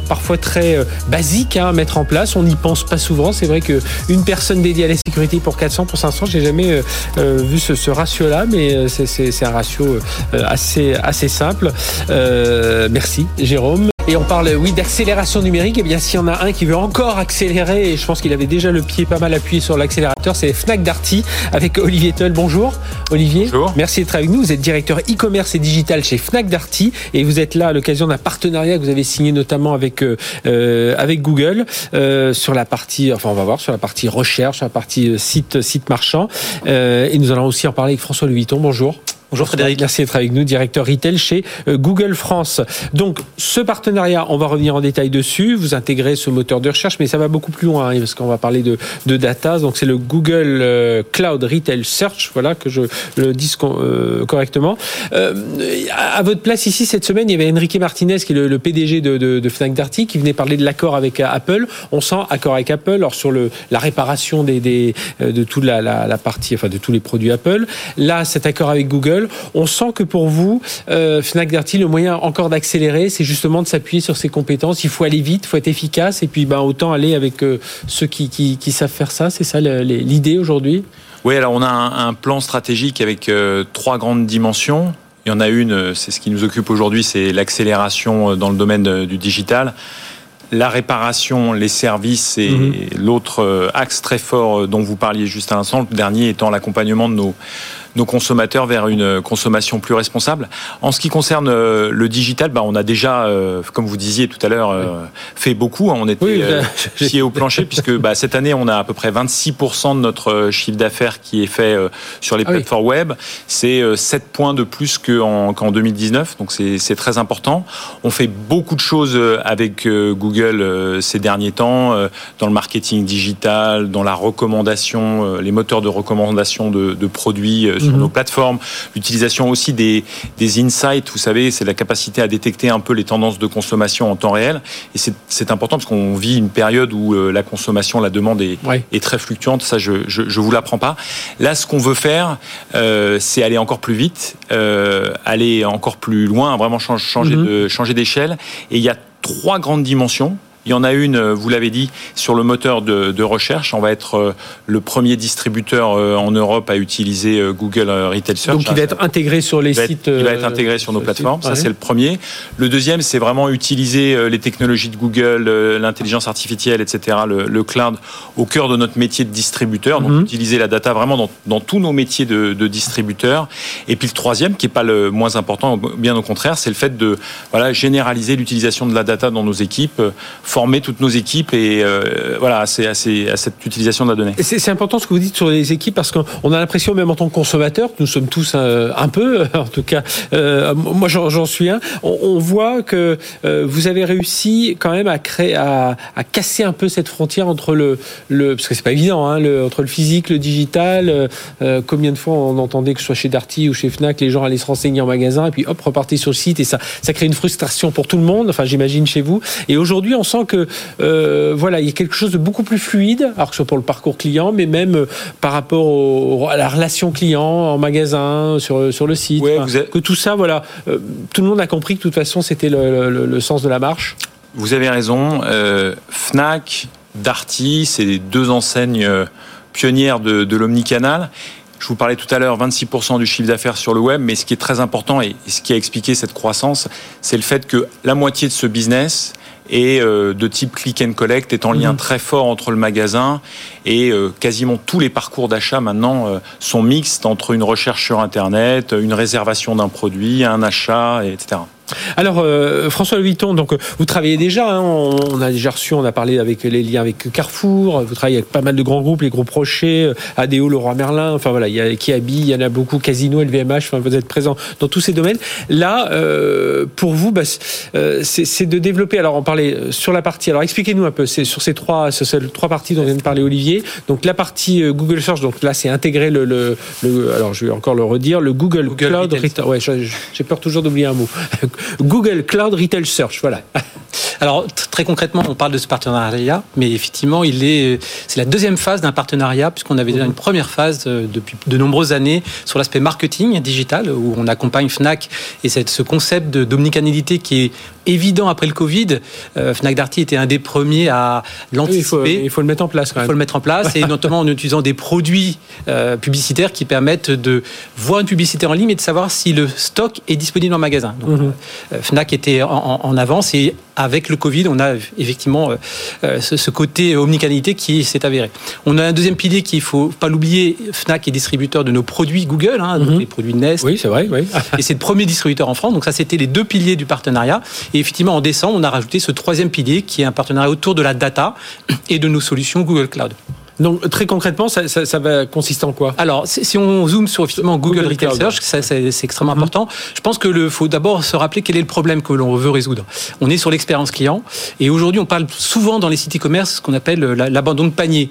parfois très euh, basique hein, à mettre en place. On n'y pense pas souvent. C'est vrai qu'une personne dédiée à la sécurité pour 400, pour 500, j'ai jamais euh, euh, vu ce, ratio-là, mais c'est un ratio assez, assez simple. merci, Jérôme. Et on parle, oui, d'accélération numérique. Et eh bien, s'il y en a un qui veut encore accélérer, et je pense qu'il avait déjà le pied pas mal appuyé sur l'accélérateur, c'est Fnac Darty avec Olivier Tull. Bonjour, Olivier. Bonjour. Merci d'être avec nous. Vous êtes directeur e-commerce et digital chez Fnac Darty et vous êtes là à l'occasion d'un partenariat que vous avez signé notamment avec euh, euh avec Google euh, sur la partie, enfin, on va voir sur la partie recherche, sur la partie site site marchand. Euh, et nous allons aussi en parler avec François Le Bonjour. Bonjour Frédéric. Merci d'être avec nous, directeur retail chez euh, Google France. Donc, ce partenariat, on va revenir en détail dessus. Vous intégrez ce moteur de recherche, mais ça va beaucoup plus loin, hein, parce qu'on va parler de, de data. Donc, c'est le Google euh, Cloud Retail Search, voilà, que je le dise euh, correctement. Euh, à votre place ici, cette semaine, il y avait Enrique Martinez, qui est le, PDG de, de, de, Fnac Darty, qui venait parler de l'accord avec Apple. On sent accord avec Apple, alors sur le, la réparation des, des de toute la, la, la partie, enfin, de tous les produits Apple. Là, cet accord avec Google, on sent que pour vous, euh, Fnac Darty, le moyen encore d'accélérer, c'est justement de s'appuyer sur ses compétences. Il faut aller vite, il faut être efficace, et puis ben, autant aller avec euh, ceux qui, savent faire ça. C'est ça l'idée aujourd'hui? Oui, alors on a un, plan stratégique avec euh, trois grandes dimensions. Il y en a une, c'est ce qui nous occupe aujourd'hui, c'est l'accélération dans le domaine du digital la réparation, les services et mhm. l'autre axe très fort dont vous parliez juste à l'instant, le dernier étant l'accompagnement de nos, nos consommateurs vers une consommation plus responsable. En ce qui concerne euh, le digital, bah, on a déjà, euh, comme vous disiez tout à l'heure, euh, fait beaucoup. Hein. On était oui, au plancher puisque bah, cette année, on a à peu près 26% de notre chiffre d'affaires qui est fait sur les ah plateformes web. C'est 7 points de plus qu'en 2019, donc c'est très important. On fait beaucoup de choses avec Google ces derniers temps, dans le marketing digital, dans la recommandation, les moteurs de recommandation de, de produits sur mhm. nos plateformes, l'utilisation aussi des, des insights, vous savez, c'est la capacité à détecter un peu les tendances de consommation en temps réel. Et c'est important parce qu'on vit une période où euh, la consommation, la demande est, est très fluctuante. Ça, je, je, je vous l'apprends pas. Là, ce qu'on veut faire, euh, c'est aller encore plus vite, euh, aller encore plus loin, vraiment changer, de, changer d'échelle. Et il y a trois grandes dimensions il y en a une, euh, vous l'avez dit, sur le moteur de, recherche. On va être euh, le premier distributeur euh, en Europe à utiliser Google Retail Search. Donc il va être intégré sur les sites. il va être intégré sur nos plateformes. Ça, c'est le premier. Le deuxième, c'est vraiment utiliser les technologies de Google, l'intelligence artificielle, etc., le, cloud, au cœur de notre métier de distributeur. Donc mhm. utiliser la data vraiment dans, tous nos métiers de, de distributeur. Et puis le troisième, qui est pas le moins important, bien au contraire, c'est le fait de voilà généraliser l'utilisation de la data dans nos équipes former toutes nos équipes et euh, voilà, à, à, cette utilisation de la donnée. C'est important ce que vous dites sur les équipes parce qu'on a l'impression, même en tant que consommateur, que nous sommes tous euh, un, peu, en tout cas, euh, moi j'en suis un, on, voit que vous avez réussi quand même à créer, à, à, casser un peu cette frontière entre le, le parce que c'est pas évident, hein, entre le physique, le digital. combien de fois on entendait que ce soit chez Darty ou chez Fnac, les gens allaient se renseigner en magasin et puis hop, repartaient sur le site et ça, ça crée une frustration pour tout le monde. Enfin, j'imagine chez vous. Et aujourd'hui, on sent que euh, voilà, il y a quelque chose de beaucoup plus fluide, alors que ce soit pour le parcours client, mais même euh, par rapport à la relation client en magasin, sur, sur le site. Que tout ça, voilà, euh, tout le monde a compris que de toute façon, c'était le, sens de la marche. Vous avez raison. Fnac, Darty, c'est les deux enseignes pionnières de, de l'omnicanal. Je vous parlais tout à l'heure, 26% du chiffre d'affaires sur le web, mais ce qui est très important et ce qui a expliqué cette croissance, c'est le fait que la moitié de ce business et euh, de type click and collect est en lien mhm. très fort entre le magasin et euh, quasiment tous les parcours d'achat maintenant euh, sont mixtes entre une recherche sur internet, une réservation d'un produit, un achat, etc. Alors, euh, François Vuitton, donc vous travaillez déjà, hein, on, a déjà reçu, on a parlé avec les liens avec Carrefour, vous travaillez avec pas mal de grands groupes, les groupes Rocher, ADO, Leroy Merlin, enfin voilà, il y a Kiabi, il y en a beaucoup, Casino, LVMH, enfin, vous êtes présent dans tous ces domaines. Là, euh, pour vous, bah, euh, c'est de développer, alors on parlait sur la partie, alors expliquez-nous un peu, c'est sur ces trois, ces trois parties dont vient de parler Olivier, donc la partie Google Search, donc là c'est intégrer le, le, alors je vais encore le redire, le Google, Cloud Retail, ouais, j'ai peur toujours d'oublier un mot. Google Cloud Retail Search, voilà. Alors très concrètement, on parle de ce partenariat, mais effectivement, il est, c'est la deuxième phase d'un partenariat puisqu'on avait déjà une première phase euh, depuis de nombreuses années sur l'aspect marketing digital où on accompagne Fnac et ce concept d'omnicanalité qui est évident après le Covid. Euh, Fnac Darty était un des premiers à l'anticiper. il, faut, le mettre en place quand même. Il faut le mettre en place et notamment en utilisant des produits euh, publicitaires qui permettent de voir une publicité en ligne et de savoir si le stock est disponible en magasin. Donc, mhm. Fnac était en, en avance et avec le Covid, on a effectivement euh, euh, ce, côté omnicanalité qui s'est avéré. On a un deuxième pilier qu'il faut pas l'oublier. Fnac est distributeur de nos produits Google, hein, donc mhm. les produits Nest. Oui, c'est vrai. Oui. et c'est le premier distributeur en France. Donc ça, c'était les deux piliers du partenariat. Et effectivement, en décembre, on a rajouté ce troisième pilier qui est un partenariat autour de la data et de nos solutions Google Cloud. Donc très concrètement, ça, va consister en quoi? Alors, si on zoome sur effectivement Google, Retail Search, c'est extrêmement mhm. important. Je pense que le faut d'abord se rappeler quel est le problème que l'on veut résoudre. On est sur l'expérience client et aujourd'hui, on parle souvent dans les sites e-commerce ce qu'on appelle l'abandon de panier.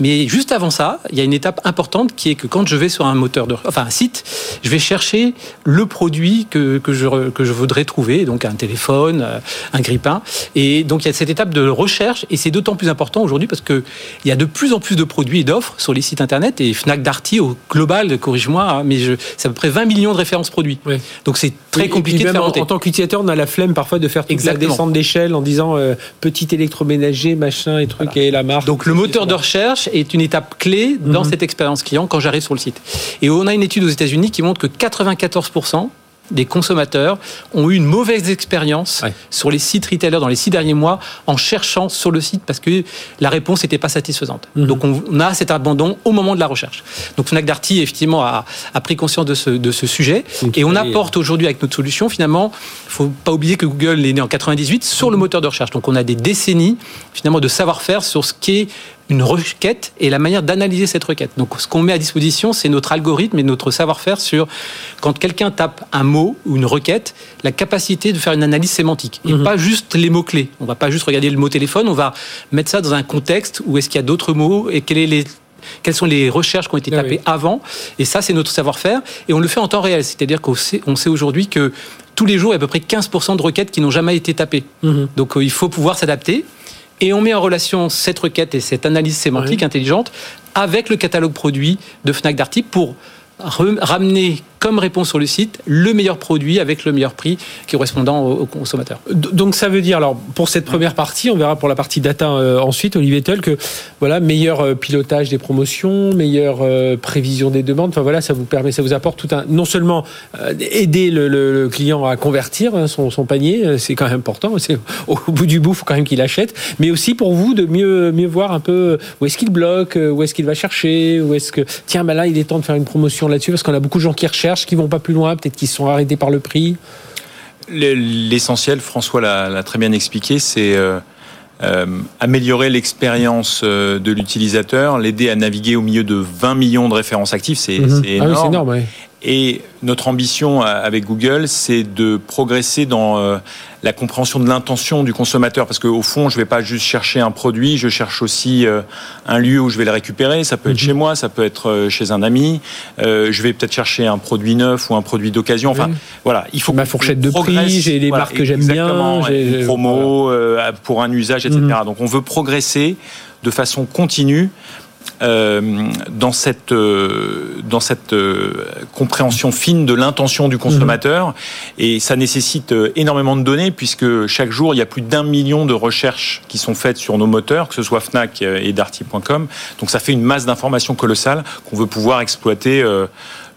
Mais juste avant ça, il y a une étape importante qui est que quand je vais sur un moteur de, enfin un site, je vais chercher le produit que, que je que je voudrais trouver, donc un téléphone, euh, un grippin. Et donc il y a cette étape de recherche et c'est d'autant plus important aujourd'hui parce que il y a de plus en plus plus de produits et d'offres sur les sites internet et Fnac Darty au global, corrige-moi, hein, mais c'est à peu près 20 millions de références produits. Donc c'est très compliqué de faire en, en, tant qu'utilisateur, on a la flemme parfois de faire toute la descente d'échelle en disant euh, petit électroménager, machin et truc et la marque. Donc le moteur de recherche est une étape clé dans mhm. cette expérience client quand j'arrive sur le site. Et on a une étude aux États-Unis qui montre que 94 des consommateurs ont eu une mauvaise expérience sur les sites retailers dans les six derniers mois en cherchant sur le site parce que la réponse n'était pas satisfaisante. Mhm. Donc on a cet abandon au moment de la recherche. Donc Fnac Darty effectivement a, pris conscience de ce, de ce sujet et on apporte aujourd'hui avec notre solution finalement, il faut pas oublier que Google est né en 98 sur le mhm. moteur de recherche. Donc on a des décennies finalement de savoir-faire sur ce qui est une requête et la manière d'analyser cette requête. Donc ce qu'on met à disposition, c'est notre algorithme et notre savoir-faire sur quand quelqu'un tape un mot ou une requête, la capacité de faire une analyse sémantique et mhm. pas juste les mots-clés. On va pas juste regarder le mot téléphone, on va mettre ça dans un contexte où est-ce qu'il y a d'autres mots et quelles les quelles sont les recherches qui ont été ah tapées avant. Et ça, c'est notre savoir-faire. Et on le fait en temps réel. C'est-à-dire qu'on sait, on sait aujourd'hui que tous les jours, il y a à peu près 15% de requêtes qui n'ont jamais été tapées. Mhm. Donc, euh, il faut pouvoir s'adapter et on met en relation cette requête et cette analyse sémantique intelligente avec le catalogue produit de Fnac Darty pour ramener comme réponse sur le site le meilleur produit avec le meilleur prix correspondant au, consommateur. Donc ça veut dire, alors pour cette première partie, on verra pour la partie data euh, ensuite, Olivier Tull, que voilà, meilleur euh, pilotage des promotions, meilleure euh, prévision des demandes, enfin voilà, ça vous permet, ça vous apporte tout un, non seulement aider le, client à convertir hein, son, son, panier, c'est quand même important, c'est au bout du bout, il faut quand même qu'il achète, mais aussi pour vous de mieux, mieux voir un peu où est-ce qu'il bloque, où est-ce qu'il va chercher, où est-ce que, tiens, ben là, il est temps de faire une promotion là-dessus, parce qu'on a beaucoup de gens qui recherchent qui vont pas plus loin, peut-être qu'ils sont arrêtés par le prix L'essentiel, François l'a très bien expliqué, c'est euh, euh, améliorer l'expérience euh, de l'utilisateur, l'aider à naviguer au milieu de 20 millions de références actives, c'est mhm. ah énorme. Et notre ambition avec Google, c'est de progresser dans euh, la compréhension de l'intention du consommateur. Parce qu'au fond, je ne vais pas juste chercher un produit, je cherche aussi euh, un lieu où je vais le récupérer. Ça peut être mhm. chez moi, ça peut être euh, chez un ami. je vais peut-être chercher un produit neuf ou un produit d'occasion. Enfin, voilà, il faut ma fourchette de prix, j'ai les marques que j'aime bien, j'ai des promos pour un usage, etc. Mhm. Donc, on veut progresser de façon continue euh, dans cette, euh, dans cette euh, compréhension fine de l'intention du consommateur. Mhm. Et ça nécessite énormément de données puisque chaque jour, il y a plus d'un million de recherches qui sont faites sur nos moteurs, que ce soit Fnac et Darty.com. Donc ça fait une masse d'informations colossales qu'on veut pouvoir exploiter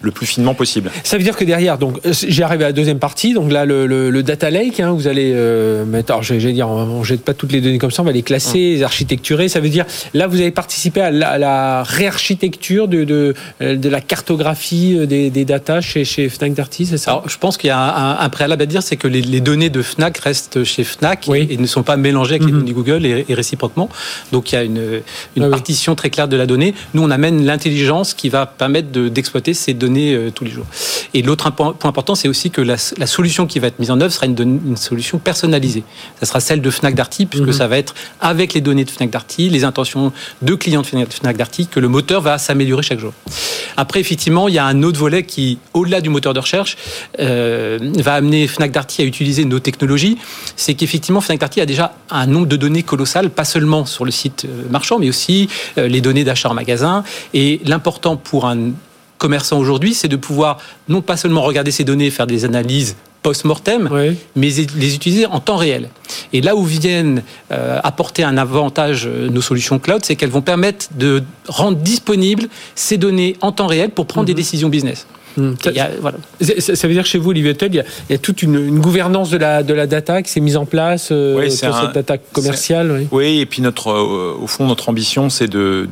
le plus finement possible. Ça veut dire que derrière, donc j'ai arrivé à la deuxième partie, donc là le, data lake, hein, vous allez euh, mettre, alors je vais dire, on ne jette pas toutes les données comme ça, on va les classer, hum. les architecturer. Ça veut dire là vous avez participé à la, réarchitecture de, de, de, la cartographie euh, des, des data chez, chez Fnac Darty, c'est ça? Alors je pense qu'il y a un, préalable à dire, c'est que les, données de Fnac restent chez Fnac et, ne sont pas mélangées avec les hum. données Google et, réciproquement. Donc il y a une, une ah partition très claire de la donnée. Nous on amène l'intelligence qui va permettre d'exploiter ces données euh, tous les jours. Et l'autre point, important, c'est aussi que la, solution qui va être mise en œuvre sera une, solution personnalisée. Ça sera celle de Fnac Darty, puisque mhm. ça va être avec les données de Fnac Darty, les intentions de clients de Fnac Darty, que le moteur va s'améliorer chaque jour. Après, effectivement, il y a un autre volet qui, au-delà du moteur de recherche, euh, va amener Fnac Darty à utiliser nos technologies. C'est qu'effectivement, Fnac Darty a déjà un nombre de données colossal, pas seulement sur le site euh, marchand, mais aussi les données d'achat en magasin. Et l'important pour un commerçants aujourd'hui, c'est de pouvoir non pas seulement regarder ces données, faire des analyses post-mortem, mais les utiliser en temps réel. Et là où viennent euh, apporter un avantage euh, nos solutions cloud, c'est qu'elles vont permettre de rendre disponibles ces données en temps réel pour prendre des mhm. décisions business. Mhm. ça, veut dire que chez vous, Olivier il y a, toute une, gouvernance de la, de la data qui s'est mise en place euh, sur cette data commerciale. Oui. et puis notre, au fond, notre ambition, c'est de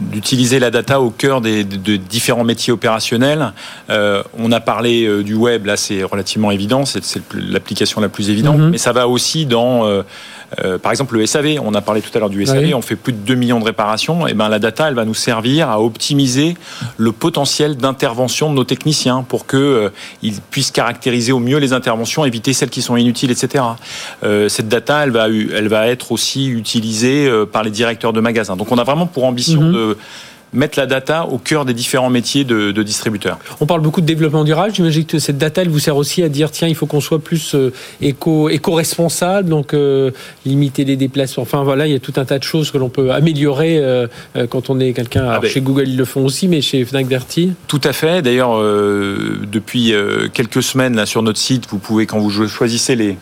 d'utiliser la data au cœur des, de, différents métiers opérationnels. Euh, on a parlé euh, du web, là c'est relativement évident, c'est l'application la plus évidente, mhm. mais ça va aussi dans euh, euh, par exemple, le SAV, on a parlé tout à l'heure du SAV, on fait plus de 2 millions de réparations. Et ben la data, elle va nous servir à optimiser le potentiel d'intervention de nos techniciens pour que euh, ils puissent caractériser au mieux les interventions, éviter celles qui sont inutiles, etc. Euh, cette data, elle va, elle va être aussi utilisée par les directeurs de magasins. Donc, on a vraiment pour ambition mhm. de mettre la data au cœur des différents métiers de, distributeurs. On parle beaucoup de développement durable. J'imagine que cette data, elle vous sert aussi à dire tiens, il faut qu'on soit plus euh, éco, éco-responsable, donc euh, limiter les déplacements. Enfin voilà, il y a tout un tas de choses que l'on peut améliorer euh, quand on est quelqu'un. Ah ben. chez Google, ils le font aussi, mais chez Fnac Darty Tout à fait. D'ailleurs, depuis quelques semaines là sur notre site, vous pouvez quand vous choisissez les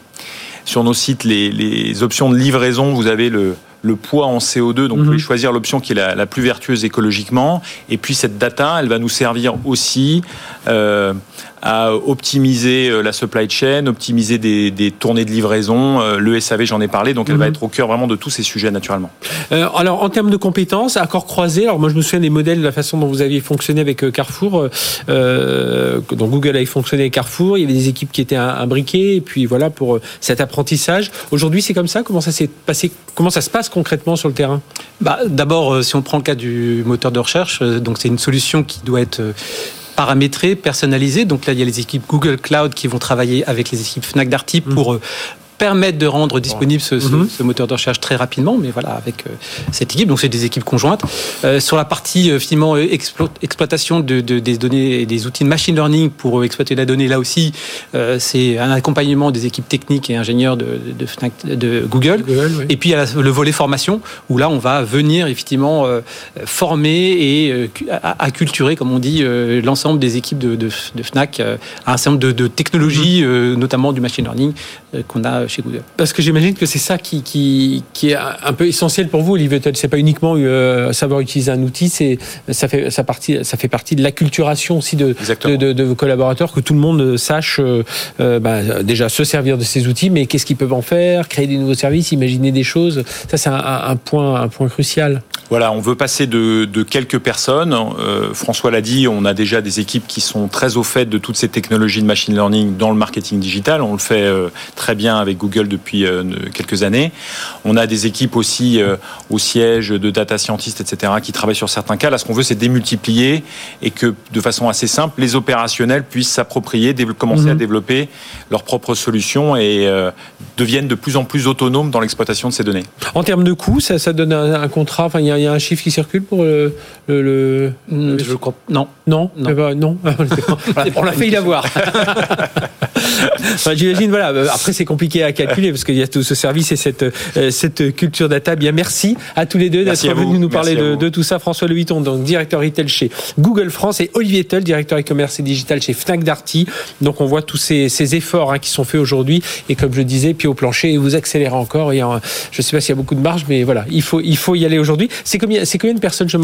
sur nos sites les, les options de livraison, vous avez le le poids en CO2. Donc, vous pouvez mhm. choisir l'option qui est la, plus vertueuse écologiquement. Et puis, cette data, elle va nous servir aussi euh, à optimiser euh, la supply chain, optimiser des, des tournées de livraison. Euh, le SAV, j'en ai parlé, donc elle va mhm. être au cœur vraiment de tous ces sujets naturellement. Euh, alors en termes de compétences, accords croisés, alors moi je me souviens des modèles, de la façon dont vous aviez fonctionné avec Carrefour, euh, dont Google avait fonctionné avec Carrefour, il y avait des équipes qui étaient imbriquées, et puis voilà pour cet apprentissage. Aujourd'hui c'est comme ça, comment ça s'est passé, comment ça se passe concrètement sur le terrain? Bah, D'abord, si on prend le cas du moteur de recherche, donc c'est une solution qui doit être paramétré, personnalisé. Donc là, il y a les équipes Google Cloud qui vont travailler avec les équipes Fnac Darty pour mmh. euh, permettre de rendre disponible mhm. ce, moteur de recherche très rapidement, mais voilà, avec euh, cette équipe. Donc, c'est des équipes conjointes. Euh, sur la partie, euh, finalement, exploitation de, des données et des outils de machine learning pour exploiter la donnée, là aussi, c'est un accompagnement des équipes techniques et ingénieurs de, de, Google. Et puis, il y a le volet formation, où là, on va venir, effectivement, former et acculturer, comme on dit, l'ensemble des équipes de, Fnac à un certain nombre de, technologies, mhm. notamment du machine learning, qu'on a chez Google. Parce que j'imagine que c'est ça qui, qui, qui, est un peu essentiel pour vous, Olivier Ce C'est pas uniquement euh, savoir utiliser un outil, c'est ça fait ça partie ça fait partie de l'acculturation aussi de de, de, vos collaborateurs, que tout le monde sache euh, euh, bah, déjà se servir de ces outils, mais qu'est-ce qu'ils peuvent en faire, créer des nouveaux services, imaginer des choses. Ça, c'est un, un, point un point crucial. Voilà, on veut passer de, de quelques personnes. François l'a dit, on a déjà des équipes qui sont très au fait de toutes ces technologies de machine learning dans le marketing digital. On le fait très bien avec Google depuis euh, quelques années. On a des équipes aussi euh, au siège de data scientists, etc., qui travaillent sur certains cas. Là, ce qu'on veut, c'est démultiplier et que, de façon assez simple, les opérationnels puissent s'approprier, commencer à mhm. développer leurs propres solutions et euh, deviennent de plus en plus autonomes dans l'exploitation de ces données. En termes de coûts, ça, ça donne un, contrat. Enfin, il y, a un chiffre qui circule pour le. le, Je crois. Non. Non. Non. non. on l'a fait y avoir. J'imagine, voilà. Euh, après, c'est compliqué à calculer parce qu'il y a tout ce service et cette, euh, cette culture data. Bien, merci à tous les deux d'être venus nous parler de, de, tout ça. François Le donc directeur retail chez Google France et Olivier Tull, directeur e-commerce et digital chez Fnac Darty. Donc, on voit tous ces, ces efforts hein, qui sont faits aujourd'hui. Et comme je disais, pied au plancher, et vous accélérez encore. Et, je ne sais pas s'il y a beaucoup de marge, mais voilà, il faut, il faut y aller aujourd'hui. C'est combien, c'est combien de personnes, je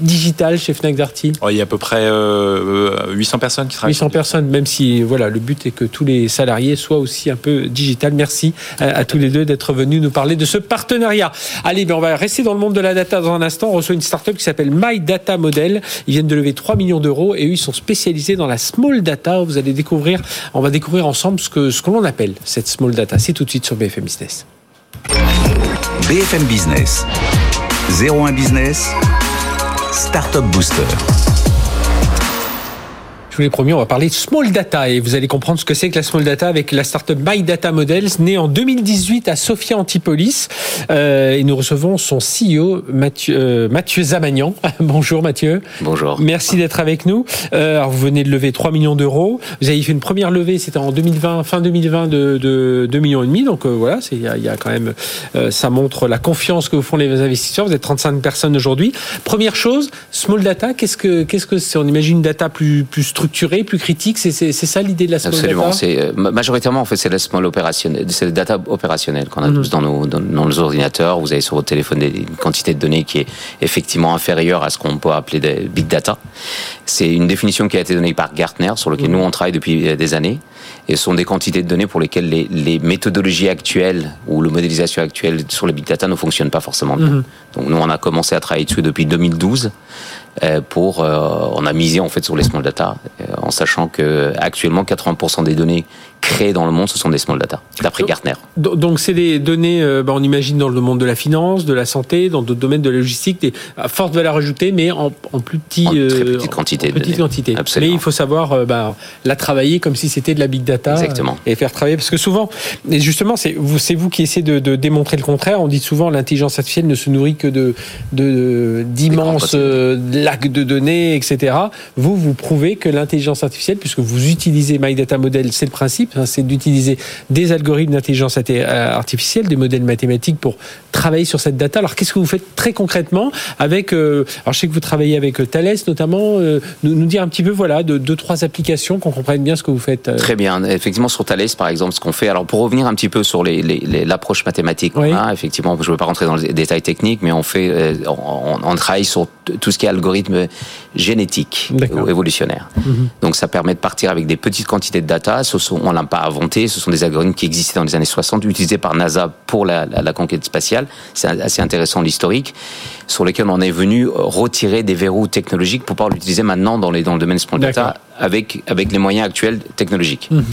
digitales chez Fnac Darty? Oh, Il y a à peu près 800 euh, personnes qui travaillent. 800 personnes, même si voilà, le but est que tous les salariés soient aussi un peu digital. Merci à, tous les deux d'être venus nous parler de ce partenariat. Allez, ben on va rester dans le monde de la data dans un instant. On reçoit une startup qui s'appelle My Data Model. Ils viennent de lever 3 millions d'euros et eux, ils sont spécialisés dans la small data. Vous allez découvrir, on va découvrir ensemble ce que, ce que l'on appelle cette small data. C'est tout de suite sur BFM Business. BFM Business. 01 Business. Startup Booster. Je vous l'ai promis, on va parler de small data et vous allez comprendre ce que c'est que la small data avec la startup My Data Models, née en 2018 à Sofia Antipolis. Euh, et nous recevons son CEO, Mathieu, euh, Mathieu Zamagnan. Bonjour Mathieu. Bonjour. Merci d'être avec nous. Euh, alors vous venez de lever 3 millions d'euros. Vous avez fait une première levée, c'était en 2020, fin 2020 de, de 2 millions et demi. Donc euh, voilà, il y, y, a quand même, euh, ça montre la confiance que vous font les investisseurs. Vous êtes 35 personnes aujourd'hui. Première chose, small data, qu'est-ce que qu'est-ce que c'est? On imagine une data plus plus plus critique. C'est ça l'idée de la small Absolument. data C'est euh, majoritairement en fait c'est la small opérationnelle, c'est le data opérationnel qu'on a mhm. tous dans nos dans, nos ordinateurs. Vous avez sur votre téléphone une quantité de données qui est effectivement inférieure à ce qu'on peut appeler des big data. C'est une définition qui a été donnée par Gartner sur lequel mhm. nous on travaille depuis euh, des années. Et ce sont des quantités de données pour lesquelles les, les méthodologies actuelles ou la modélisation actuelle sur les big data ne fonctionnent pas forcément bien. Mhm. Donc nous, on a commencé à travailler dessus depuis 2012 euh, pour, euh, on a misé en fait sur les small data, euh, en sachant que actuellement 80% des données créées dans le monde, ce sont des small data, d'après Gartner. Donc c'est des données, bah, on imagine dans le monde de la finance, de la santé, dans d'autres domaines de la logistique, des à forte valeur ajoutée, mais en, en plus petit, en très petite quantité. petite quantité. Mais il faut savoir bah, la travailler comme si c'était de la big data. Exactement. Et faire travailler, parce que souvent, et justement, c'est vous, c'est vous qui essayez de, de, démontrer le contraire. On dit souvent l'intelligence artificielle ne se nourrit que de d'immenses lacs de données, etc. Vous, vous prouvez que l'intelligence artificielle, puisque vous utilisez My Data Model, c'est le principe, c'est d'utiliser des algorithmes d'intelligence euh, artificielle, des modèles mathématiques pour travailler sur cette data. Alors, qu'est-ce que vous faites très concrètement avec euh, Alors, je sais que vous travaillez avec euh, Thales, notamment. nous, dire un petit peu, voilà, de deux trois applications qu'on comprenne bien ce que vous faites. Très bien. Effectivement, sur Thales, par exemple, ce qu'on fait. Alors, pour revenir un petit peu sur l'approche mathématique, effectivement, je ne veux pas rentrer dans les détails techniques, mais on fait, on, on travaille sur tout ce qui est algorithme génétique ou évolutionnaire. Mhm. Donc ça permet de partir avec des petites quantités de data. On pas inventé, ce sont des algorithmes qui existaient dans les années 60, utilisés par NASA pour la, la, conquête spatiale. C'est assez intéressant l'historique, sur lesquels on est venu retirer des verrous technologiques pour pouvoir l'utiliser maintenant dans, les, dans le domaine small data avec, avec les moyens actuels technologiques. Mhm.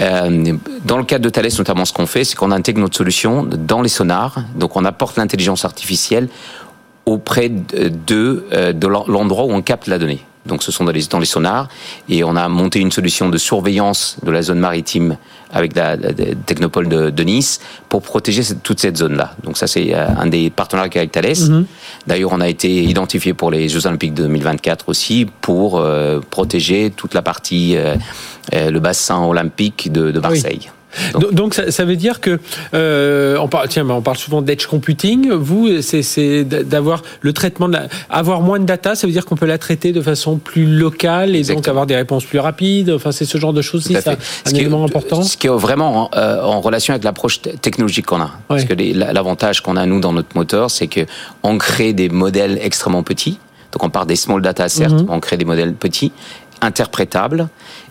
Euh, dans le cadre de Thales, notamment, ce qu'on fait, c'est qu'on intègre notre solution dans les sonars. Donc on apporte l'intelligence artificielle auprès de, euh, de l'endroit où on capte la donnée. Donc ce sont dans les, dans les sonars et on a monté une solution de surveillance de la zone maritime avec la, technopole de, Nice pour protéger toute cette zone-là. Donc ça c'est euh, un des partenariats avec Thales. Mm-hmm. D'ailleurs on a été identifié pour les Jeux Olympiques de 2024 aussi pour euh, protéger toute la partie le bassin olympique de, de Marseille. Donc, ça, veut dire que euh, on parle, tiens, on parle souvent d'edge computing. Vous, c'est d'avoir le traitement, de avoir moins de data, ça veut dire qu'on peut la traiter de façon plus locale et donc avoir des réponses plus rapides. Enfin, c'est ce genre de choses. C'est un élément important. Ce qui est vraiment en, euh, relation avec l'approche technologique qu'on a. Parce que l'avantage qu'on a nous dans notre moteur, c'est que on crée des modèles extrêmement petits. Donc on part des small data certes, mm-hmm. on crée des modèles petits interprétables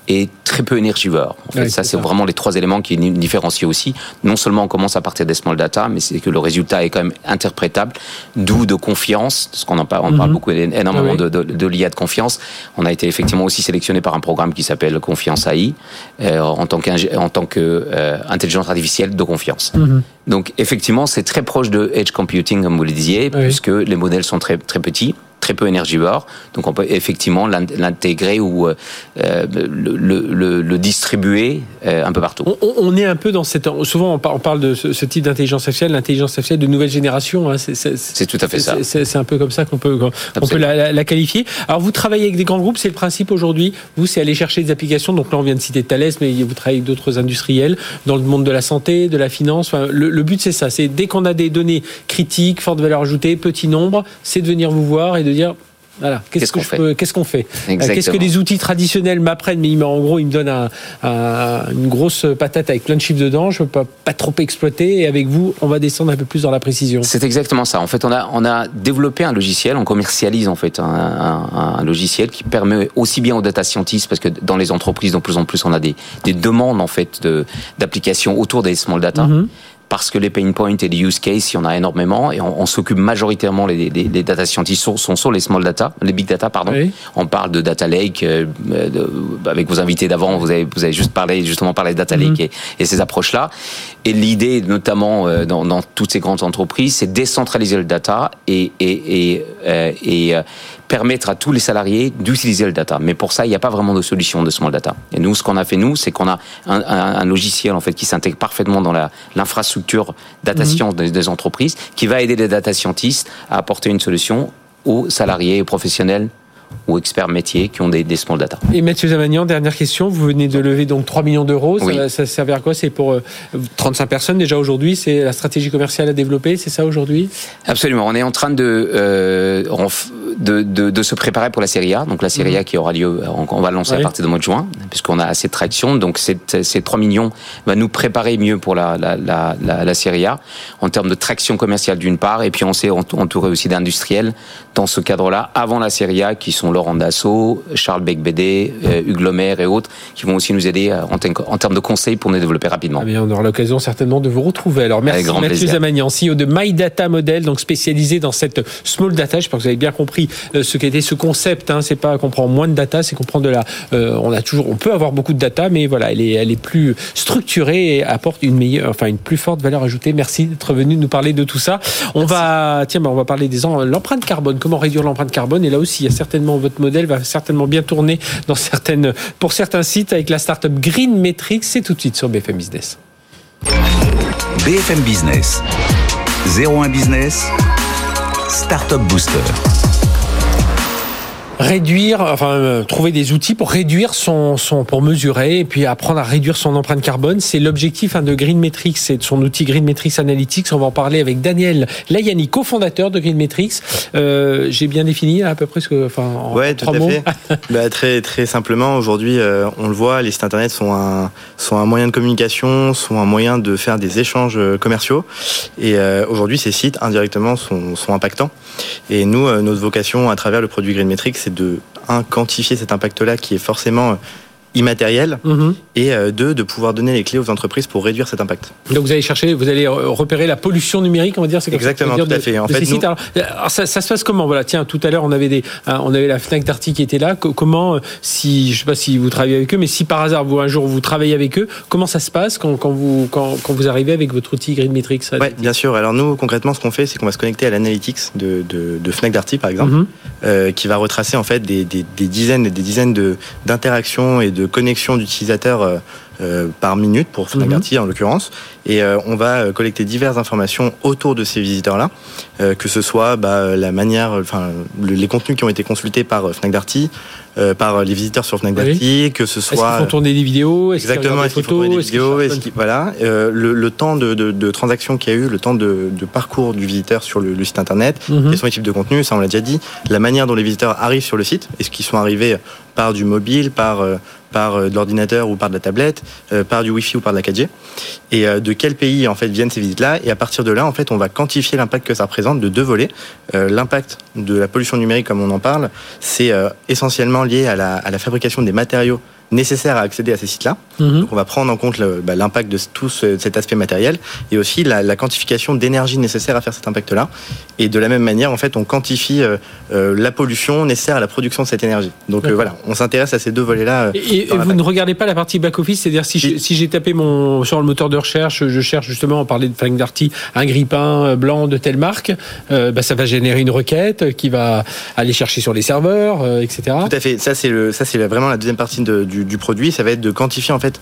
et très peu énergivore. En fait, ça, c'est vraiment les trois éléments qui nous différencient aussi. Non seulement on commence à partir des small data, mais c'est que le résultat est quand même interprétable, d'où de confiance, parce qu'on en parle, on parle mhm. beaucoup énormément de, de, de l'IA de confiance. On a été effectivement aussi sélectionné par un programme qui s'appelle Confiance AI, euh, en tant qu'intelligence euh, intelligence artificielle de confiance. Mhm. Donc effectivement, c'est très proche de edge computing, comme vous le disiez, puisque les modèles sont très, très petits très peu énergivore. Donc on peut effectivement l'intégrer ou euh, le, le, distribuer un peu partout. On, est un peu dans cette. Souvent on parle de ce, type d'intelligence artificielle, l'intelligence artificielle de nouvelle génération. Hein. C'est tout à fait ça. C'est un peu comme ça qu'on peut, on peut la, la, qualifier. Alors vous travaillez avec des grands groupes, c'est le principe aujourd'hui. Vous, c'est aller chercher des applications. Donc là, on vient de citer Thales, mais vous travaillez avec d'autres industriels dans le monde de la santé, de la finance. le, le but, c'est ça. C'est dès qu'on a des données critiques, forte valeur ajoutée, petit nombre, c'est de venir vous voir et de dire voilà. Qu'est-ce qu'on fait Qu'est-ce qu'on fait? Qu'est-ce que les outils traditionnels m'apprennent? Mais en gros, ils me donnent une grosse patate avec plein de chiffres dedans. Je ne peux pas, trop exploiter. Et avec vous, on va descendre un peu plus dans la précision. C'est exactement ça. En fait, on a, on a développé un logiciel. On commercialise en fait un, logiciel qui permet aussi bien aux data scientists, parce que dans les entreprises, de plus en plus, on a des, demandes en fait d'applications autour des small data. Mm-hmm parce que les pain points et les use cases, il y en a énormément et on, s'occupe majoritairement les, les, data scientists sont, sur les small data, les big data pardon. On parle de data lake euh, avec vos invités d'avant, vous avez vous avez juste parlé justement parlé de data mhm. lake et, ces approches là. Et l'idée notamment euh, dans, dans, toutes ces grandes entreprises, c'est décentraliser le data et et et, euh, et permettre à tous les salariés d'utiliser le data. Mais pour ça, il n'y a pas vraiment de solution de small data. Et nous, ce qu'on a fait, nous, c'est qu'on a un, un, logiciel en fait qui s'intègre parfaitement dans l'infrastructure data mhm. science des, des, entreprises, qui va aider les data scientists à apporter une solution aux salariés et aux professionnels ou experts métiers qui ont des, des small data. Et Mathieu Zamagnan, dernière question. Vous venez de lever donc 3 millions d'euros. Ça, ça sert à quoi? C'est pour 35 euh, personnes déjà aujourd'hui? C'est la stratégie commerciale à développer. C'est ça aujourd'hui? Absolument. On est en train de, euh, de, de, de, se préparer pour la série A. Donc la série A mhm. qui aura lieu, on va lancer à partir du mois de juin, puisqu'on a assez de traction. Donc ces 3 millions va nous préparer mieux pour la, la, la, la, la série A en termes de traction commerciale d'une part, et puis on s'est entouré aussi d'industriels dans ce cadre-là avant la série A qui sont Laurent Dassault, Charles Becbédé, euh, Hugues Lomer et autres, qui vont aussi nous aider euh, en, termes de conseils pour nous développer rapidement. Ah on aura l'occasion certainement de vous retrouver. Alors merci Mathieu. Zamagnan, CEO de My Data Model, donc spécialisé dans cette small data. Je pense que vous avez bien compris euh, ce qu'était ce concept. Hein. C'est pas qu'on prend moins de data, c'est qu'on prend de la. on a toujours, on peut avoir beaucoup de data, mais voilà, elle est, elle est plus structurée et apporte une meilleure, enfin une plus forte valeur ajoutée. Merci d'être venu nous parler de tout ça. On va, tiens, bah, on va parler des l'empreinte carbone. Comment réduire l'empreinte carbone? Et là aussi, il y a certainement votre modèle va certainement bien tourner dans certaines, pour certains sites avec la startup Green Metrics. C'est tout de suite sur BFM Business. BFM Business. 01 Business. Startup Booster réduire, enfin euh, trouver des outils pour réduire son, son, pour mesurer et puis apprendre à réduire son empreinte carbone. C'est l'objectif hein, de Green Metrics, c'est de son outil Green Metrics Analytics. On va en parler avec Daniel Layani, cofondateur de Green Metrics. Euh, J'ai bien défini à peu près ce que, enfin, en ouais, tout à fait. bah, très très simplement, aujourd'hui, euh, on le voit, les sites internet sont un sont un moyen de communication, sont un moyen de faire des échanges euh, commerciaux. Et aujourd'hui, ces sites indirectement sont, sont impactants. Et nous, notre vocation à travers le produit Green Metrics, de quantifier cet impact-là qui est forcément immatériel mhm. et euh, deux de pouvoir donner les clés aux entreprises pour réduire cet impact. Donc vous allez chercher, vous allez repérer la pollution numérique, on va dire, c'est exactement tout à fait. En fait, alors, ça, ça, se passe comment? Voilà, tiens, tout à l'heure on avait des, hein, on avait la Fnac Darty qui était là. Comment, euh, si je sais pas si vous travaillez avec eux, mais si par hasard vous un jour vous travaillez avec eux, comment ça se passe quand, quand vous quand, quand, vous arrivez avec votre outil Green Metrics? Oui, bien sûr. Alors nous concrètement, ce qu'on fait, c'est qu'on va se connecter à l'analytics de, de, de, Fnac Darty par exemple, mhm. euh, qui va retracer en fait des, des, des dizaines et des dizaines de d'interactions et de connexions d'utilisateurs utilisateurs euh, euh, par minute pour Fnac mhm. en l'occurrence. Et euh, on va collecter diverses informations autour de ces visiteurs-là, que ce soit bah, la manière, enfin les contenus qui ont été consultés par Fnac Darty, par les visiteurs sur Fnac Darty, que ce soit. Est-ce qu'ils font tourner des vidéos? Exactement. Est-ce qu'ils font tourner des vidéos? Voilà. Le, le, temps de, de, de transaction qu'il y a eu, le temps de, de parcours du visiteur sur le, site internet, mhm. quels sont les types de contenus, ça on l'a déjà dit. La manière dont les visiteurs arrivent sur le site, est-ce qu'ils sont arrivés par du mobile, par par euh, de l'ordinateur ou par de la tablette, euh, par du Wi-Fi ou par de la 4G, et euh, de quel pays en fait viennent ces visites-là? Et à partir de là, en fait, on va quantifier l'impact que ça représente de deux volets. l'impact de la pollution numérique, comme on en parle, c'est essentiellement lié à la, à la, fabrication des matériaux nécessaires à accéder à ces sites-là. Mhm. Donc on va prendre en compte bah, l'impact de tout cet aspect matériel et aussi la, quantification d'énergie nécessaire à faire cet impact-là. Et de la même manière, en fait, on quantifie euh, euh, la pollution nécessaire à la production de cette énergie. Donc euh, voilà, on s'intéresse à ces deux volets-là. Et, vous ne regardez pas la partie back-office, c'est-à-dire si, si j'ai tapé mon, sur le moteur de recherche, je cherche justement, on parlait de Frank Darty, un grippin blanc de telle marque, bah, ça va générer une requête qui va aller chercher sur les serveurs, etc. Tout à fait. Ça, c'est ça, c'est vraiment la deuxième partie du, du produit. Ça va être de quantifier en fait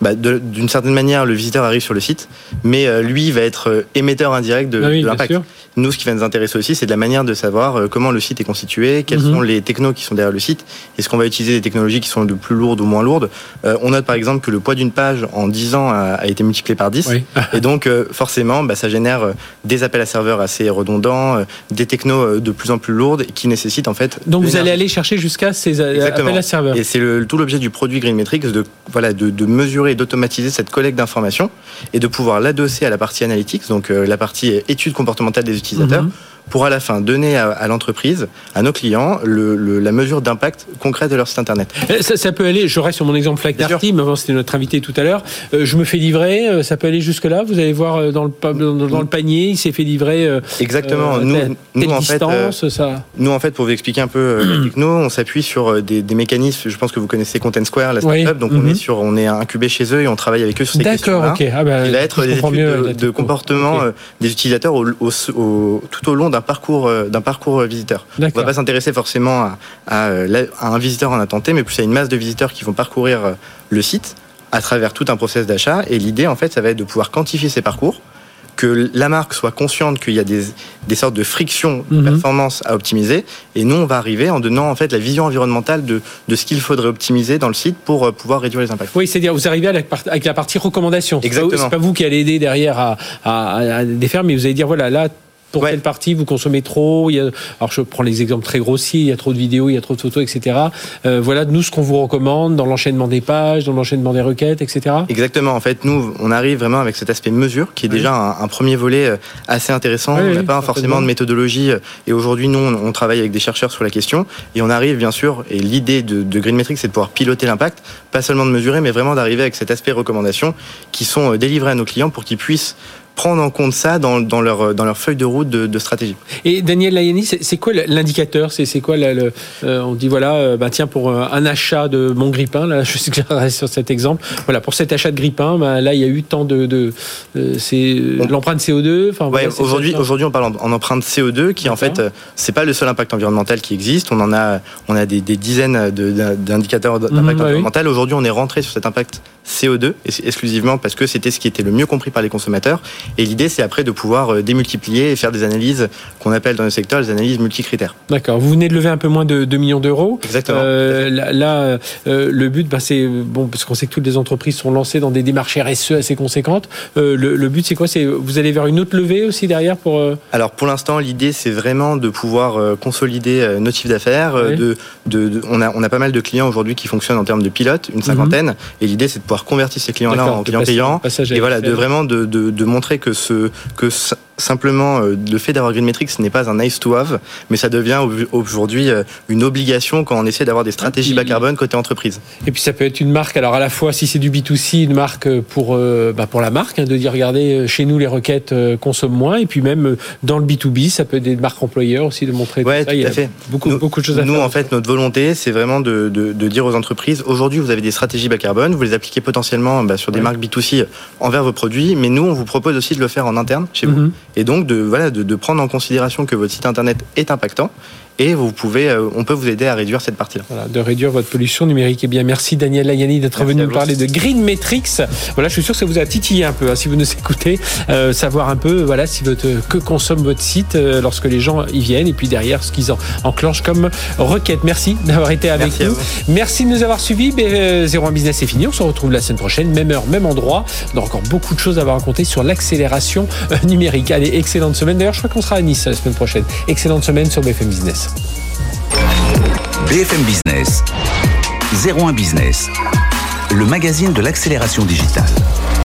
bah, d'une certaine manière, le visiteur arrive sur le site, mais euh, lui va être euh, émetteur indirect de, ah l'impact. Nous, ce qui va nous intéresser aussi, c'est de la manière de savoir euh, comment le site est constitué, quels mhm. sont les technos qui sont derrière le site, est-ce qu'on va utiliser des technologies qui sont de plus lourdes ou moins lourdes? on note par exemple que le poids d'une page en 10 ans a, été multiplié par 10, et donc forcément, bah, ça génère des appels à serveurs assez redondants, des technos de plus en plus lourdes qui nécessitent en fait. Donc vous allez aller chercher jusqu'à ces appels à serveurs. Et c'est tout l'objet du produit de voilà de, de mesurer et d'automatiser cette collecte d'informations et de pouvoir l'adosser à la partie analytics, donc euh, la partie étude comportementale des utilisateurs, mhm pour à la fin donner à, l'entreprise, à nos clients, le, la mesure d'impact concret de leur site internet. Euh, ça, ça, peut aller, je reste sur mon exemple Flac Darty, mais avant c'était notre invité tout à l'heure. Euh, je me fais livrer, euh, ça peut aller jusque là. Vous allez voir dans le dans, le panier, il s'est fait livrer. Exactement. nous, nous en fait, ça. Nous en fait, pour vous expliquer un peu la techno, on s'appuie sur des, des, mécanismes. Je pense que vous connaissez Content Square, la startup. Donc on est mhm. sur, on est incubé chez eux et on travaille avec eux sur ces questions. D'accord, ok. Ah bah, il va être des études de, comportement des utilisateurs au, au, tout au long d'un parcours euh, d'un parcours euh, visiteur. On ne va pas s'intéresser forcément euh, à, un visiteur en attenté, mais plus à une masse de visiteurs qui vont parcourir le site à travers tout un process d'achat. Et l'idée, en fait, ça va être de pouvoir quantifier ces parcours, que la marque soit consciente qu'il y a des, sortes de frictions de mhm. performance à optimiser. Et nous, on va arriver en donnant en fait la vision environnementale de, ce qu'il faudrait optimiser dans le site pour pouvoir réduire les impacts. Oui, c'est-à-dire vous arrivez avec la partie recommandation. Exactement. C'est pas vous qui allez aider derrière à, à, à défaire, mais vous allez dire voilà là pour quelle partie vous consommez trop? Il y a, alors je prends les exemples très grossiers, il y a trop de vidéos, il y a trop de photos, etc. Euh, voilà, nous ce qu'on vous recommande dans l'enchaînement des pages, dans l'enchaînement des requêtes, etc. Exactement. En fait, nous, on arrive vraiment avec cet aspect mesure, qui est déjà un, premier volet euh, assez intéressant. on n'a pas forcément de méthodologie, euh, et aujourd'hui, nous, on, travaille avec des chercheurs sur la question, et on arrive bien sûr. Et l'idée de, de Greenmetrics, c'est de pouvoir piloter l'impact, pas seulement de mesurer, mais vraiment d'arriver avec cet aspect recommandation, qui sont délivrés à nos clients pour qu'ils puissent prendre en compte ça dans, dans, leur, dans leur feuille de route de, stratégie. Et Daniel Layani, c'est quoi l'indicateur? C'est quoi le, euh, On dit voilà, euh, bah, tiens, pour euh, un achat de mon grippin, là, je que sur cet exemple, voilà, pour cet achat de grippin, bah, là, il y a eu tant de. de c'est l'empreinte CO2. Enfin, aujourd'hui, aujourd'hui, on parle en, empreinte CO2, qui en fait, c'est pas le seul impact environnemental qui existe. On en a, on a des, des dizaines d'indicateurs d'impact mhm, environnemental. Aujourd'hui, on est rentré sur cet impact CO2 exclusivement parce que c'était ce qui était le mieux compris par les consommateurs. Et l'idée, c'est après de pouvoir euh, démultiplier et faire des analyses qu'on appelle dans le secteur les analyses multicritères. D'accord. Vous venez de lever un peu moins de 2 millions d'euros. Exactement. Euh, là, euh, le but, bah, c'est bon parce qu'on sait que toutes les entreprises sont lancées dans des démarches RSE assez conséquentes. le, but, c'est quoi? C'est vous allez vers une autre levée aussi derrière pour. Alors pour l'instant, l'idée, c'est vraiment de pouvoir consolider nos chiffres d'affaires. De, de, on a on a pas mal de clients aujourd'hui qui fonctionnent en termes de pilotes, une cinquantaine. Mhm. Et l'idée, c'est de pouvoir convertir ces clients-là en clients payants. Et voilà, de vraiment de, de, de montrer que ce que simplement euh, le fait d'avoir Greenmetrics ce n'est pas un nice to have, mais ça devient aujourd'hui euh, une obligation quand on essaie d'avoir des stratégies bas carbone côté entreprise. Et puis ça peut être une marque, alors à la fois si c'est du B2C, une marque pour, euh, bah pour la marque, hein, de dire regardez, chez nous les requêtes consomment moins, et puis même dans le B2B, ça peut être des marques employeurs aussi de montrer ouais, tout, ça. à fait. Beaucoup, beaucoup de choses à nous, faire. Nous en fait, notre volonté, c'est vraiment de, de, de, dire aux entreprises, aujourd'hui vous avez des stratégies bas carbone, vous les appliquez potentiellement bah, sur des marques B2C envers vos produits, mais nous on vous propose aussi de le faire en interne chez vous. Mhm. Et donc de, voilà, de, prendre en considération que votre site internet est impactant et vous pouvez, euh, on peut vous aider à réduire cette partie-là. Voilà, de réduire votre pollution numérique. Et eh bien, merci Daniel Layani d'être venu nous parler de Green Metrics. Voilà, je suis sûr que ça vous a titillé un peu, hein, si vous nous écoutez, euh, savoir un peu, voilà, si votre, que consomme votre site euh, lorsque les gens y viennent, et puis derrière ce qu'ils en, enclenchent comme requête. Merci d'avoir été avec nous. Merci de nous avoir suivis. Ben, 01 Business est fini. On se retrouve la semaine prochaine, même heure, même endroit. On a encore beaucoup de choses à vous raconter sur l'accélération numérique. Allez, excellente semaine. D'ailleurs, je crois qu'on sera à Nice la semaine prochaine. Excellente semaine sur BFM Business. BFM Business, 01 Business, le magazine de l'accélération digitale.